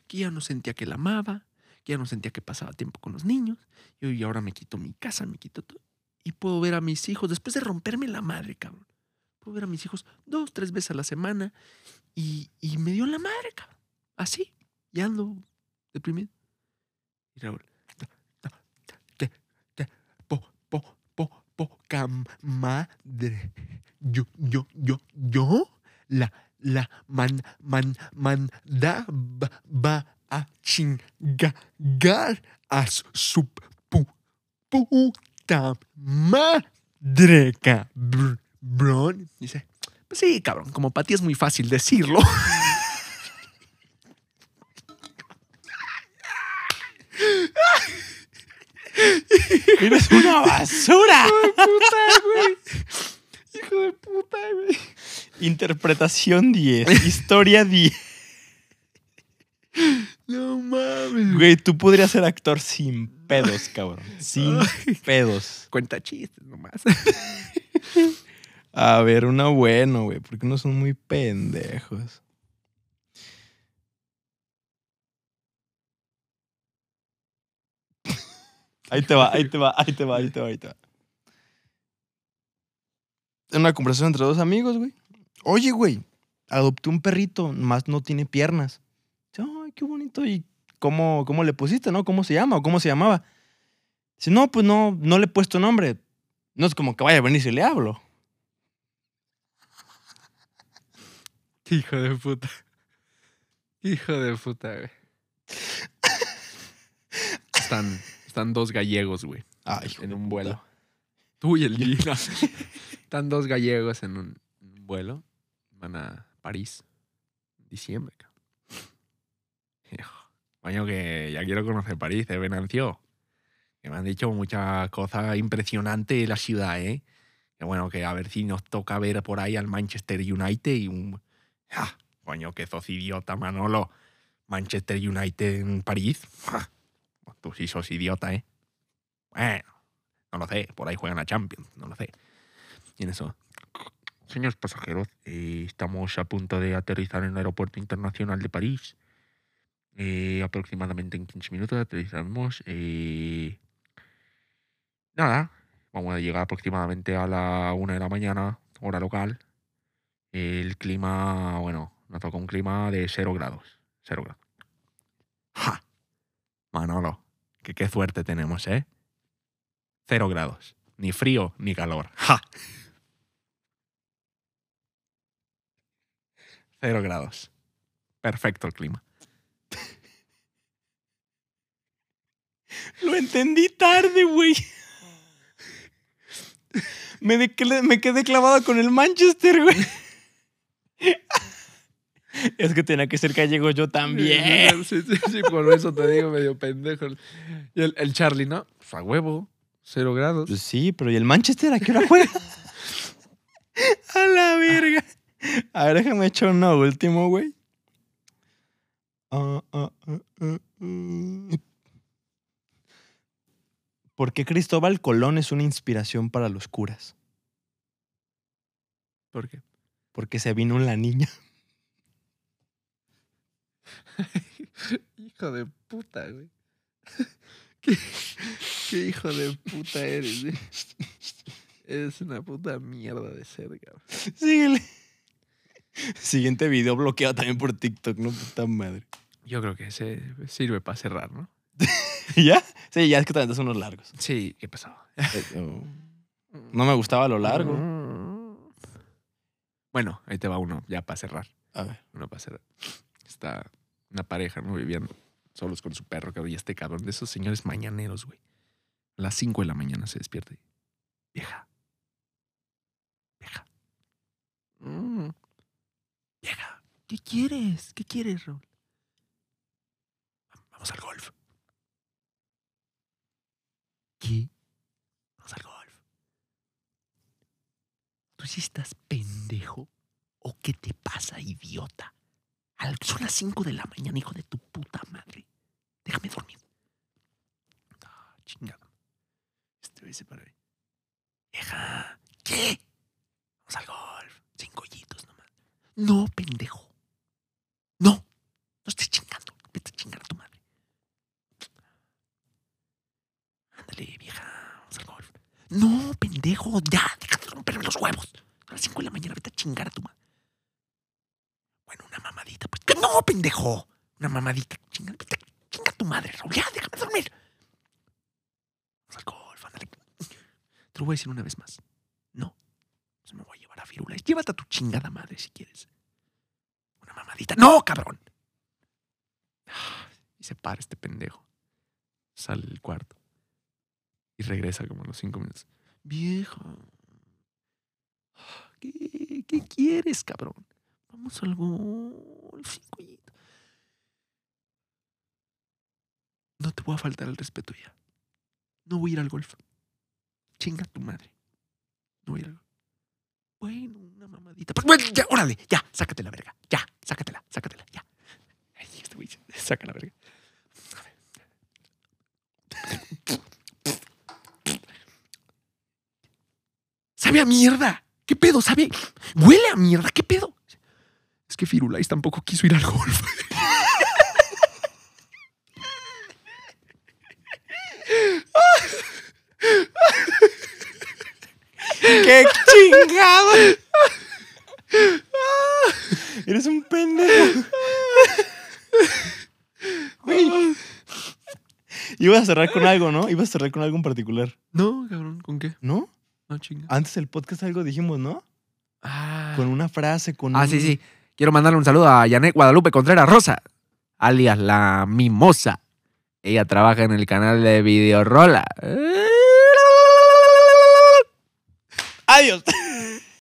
que ya no sentía que la amaba, que ya no sentía que pasaba tiempo con los niños, y y ahora me quito mi casa, me quito todo. Y puedo ver a mis hijos, después de romperme la madre, cabrón. Puedo ver a mis hijos dos, tres veces a la semana y, y me dio la madre, cabrón. Así, y ando deprimido. Y Raúl, "No, no, que, que, po, po, po, poca madre. Yo, yo, yo, yo, la, la, man, man, manda, va, va a chingar a su pu, puta madre, cabrón. Dice, pues sí, cabrón, como para ti es muy fácil decirlo. [laughs] Eres una basura. puta, güey. Hijo de puta, güey. Interpretación 10. Historia 10. No mames. Güey, tú podrías ser actor sin pedos, cabrón. Sin pedos. Cuenta chistes nomás. A ver, una bueno, güey, porque unos son muy pendejos. Ahí te va, ahí te va, ahí te va, ahí te va, ahí te va. En una conversación entre dos amigos, güey. Oye, güey, adopté un perrito, más no tiene piernas. Dice, Ay, qué bonito. ¿Y cómo, cómo le pusiste, no? ¿Cómo se llama o cómo se llamaba? Dice, no, pues no, no le he puesto nombre. No es como que vaya a venir si le hablo. [laughs] Hijo de puta. Hijo de puta, güey. [laughs] Están, están dos gallegos, güey, Ay, en de un puta. vuelo. Tú y el [laughs] Gina. [laughs] Están dos gallegos en un, en un vuelo. Van a París. en Diciembre, cabrón. Que ya quiero conocer París, ¿eh, Venancio? Que me han dicho muchas cosas impresionantes de la ciudad, ¿eh? Que bueno, que a ver si nos toca ver por ahí al Manchester United y un... ¡Ja! Coño, que sos idiota, Manolo. Manchester United en París. Tú sí sos idiota, ¿eh? Bueno, no lo sé. Por ahí juegan a Champions, no lo sé. Y en eso... Señores pasajeros, eh, estamos a punto de aterrizar en el aeropuerto internacional de París. Eh, aproximadamente en 15 minutos aterrizamos. eh, nada, vamos a llegar aproximadamente a la una de la mañana, hora local. El clima, bueno, nos toca un clima de 0 grados. 0 grados. ¡Ja! Manolo, que qué suerte tenemos, ¿eh? 0 grados. Ni frío ni calor. ¡Ja! 0 grados. Perfecto el clima. Lo entendí tarde, güey. Me, me quedé clavado con el Manchester, güey. [laughs] Es que tenía que ser gallego yo también. Sí, sí, sí, por eso te digo medio pendejo. Y el, el Charlie, ¿no? Pues a huevo, cero grados. Pues sí, pero ¿y el Manchester a qué hora juega? [laughs] a la verga. A ver, déjame echar uno último, güey. Ah, ah, ah. ¿Por qué Cristóbal Colón es una inspiración para los curas? ¿Por qué? Porque se vino la niña. [laughs] hijo de puta, güey. [laughs] ¿Qué, qué hijo de puta eres, güey. [laughs] Eres una puta mierda de ser, cabrón. Síguele. Siguiente video bloqueado también por TikTok, no puta madre. Yo creo que ese sirve para cerrar, ¿no? ¿Ya? Sí, ya es que también son unos largos. Sí, ¿qué pasó? No me gustaba lo largo. Bueno, ahí te va uno, ya para cerrar. A ver. Uno para cerrar. Está una pareja, ¿no? Vivían solos con su perro, cabrón. Y este cabrón de esos señores mañaneros, güey. A las 5 de la mañana se despierta. y, Vieja. Vieja. Mm. Vieja. ¿Qué quieres? ¿Qué quieres, Raúl? Vamos al golf. ¿Qué? Vamos al golf. ¿Tú sí estás pendejo? ¿O qué te pasa, idiota? Son las 5 de la mañana, hijo de tu puta madre. Déjame dormir. Ah, chingada. Este güey se para ahí. Vieja, ¿qué? Vamos al golf. Cinco hoyitos nomás. No, pendejo. No. No estés chingando. Vete a chingar a tu madre. Ándale, vieja. Vamos al golf. No, pendejo. Ya, déjate romperme los huevos. A las 5 de la mañana vete a chingar a tu madre. Bueno, una pues. ¡Que no, pendejo! Una mamadita. Chinga, tu madre, Raúl. Ya, déjame dormir. Vamos al golf, ándale. Te lo voy a decir una vez más. No. Se me voy a llevar a Firula. Llévate a tu chingada madre si quieres. Una mamadita. ¡No, cabrón! Y se para este pendejo. Sale del cuarto. Y regresa como a los cinco minutos. Vieja. ¿Qué, qué quieres, cabrón? Vamos al golf, cinco. No te voy a faltar el respeto ya. No voy a ir al golf. Chinga tu madre. No voy a ir al golf. Bueno, una mamadita. Pues, bueno, ya, órale, ya, sácate la verga. Ya, sácatela, sácatela, ya. Ay, este güey, [laughs] saca la verga. Sabe a mierda. ¿Qué pedo? ¿Sabe? Huele a mierda. ¿Qué pedo? Es que Firulais tampoco quiso ir al golf. ¡Qué chingado! Eres un pendejo. Güey. Ibas a cerrar con algo, ¿no? Ibas a cerrar con algo en particular. No, cabrón, ¿con qué? ¿No? No, chinga. Antes del podcast algo dijimos, ¿no? Ah, Con una frase, con Ah, un- sí, sí. Quiero mandarle un saludo a Janet Guadalupe Contreras Rosa, alias la Mimosa. Ella trabaja en el canal de Videorola. ¡Adiós!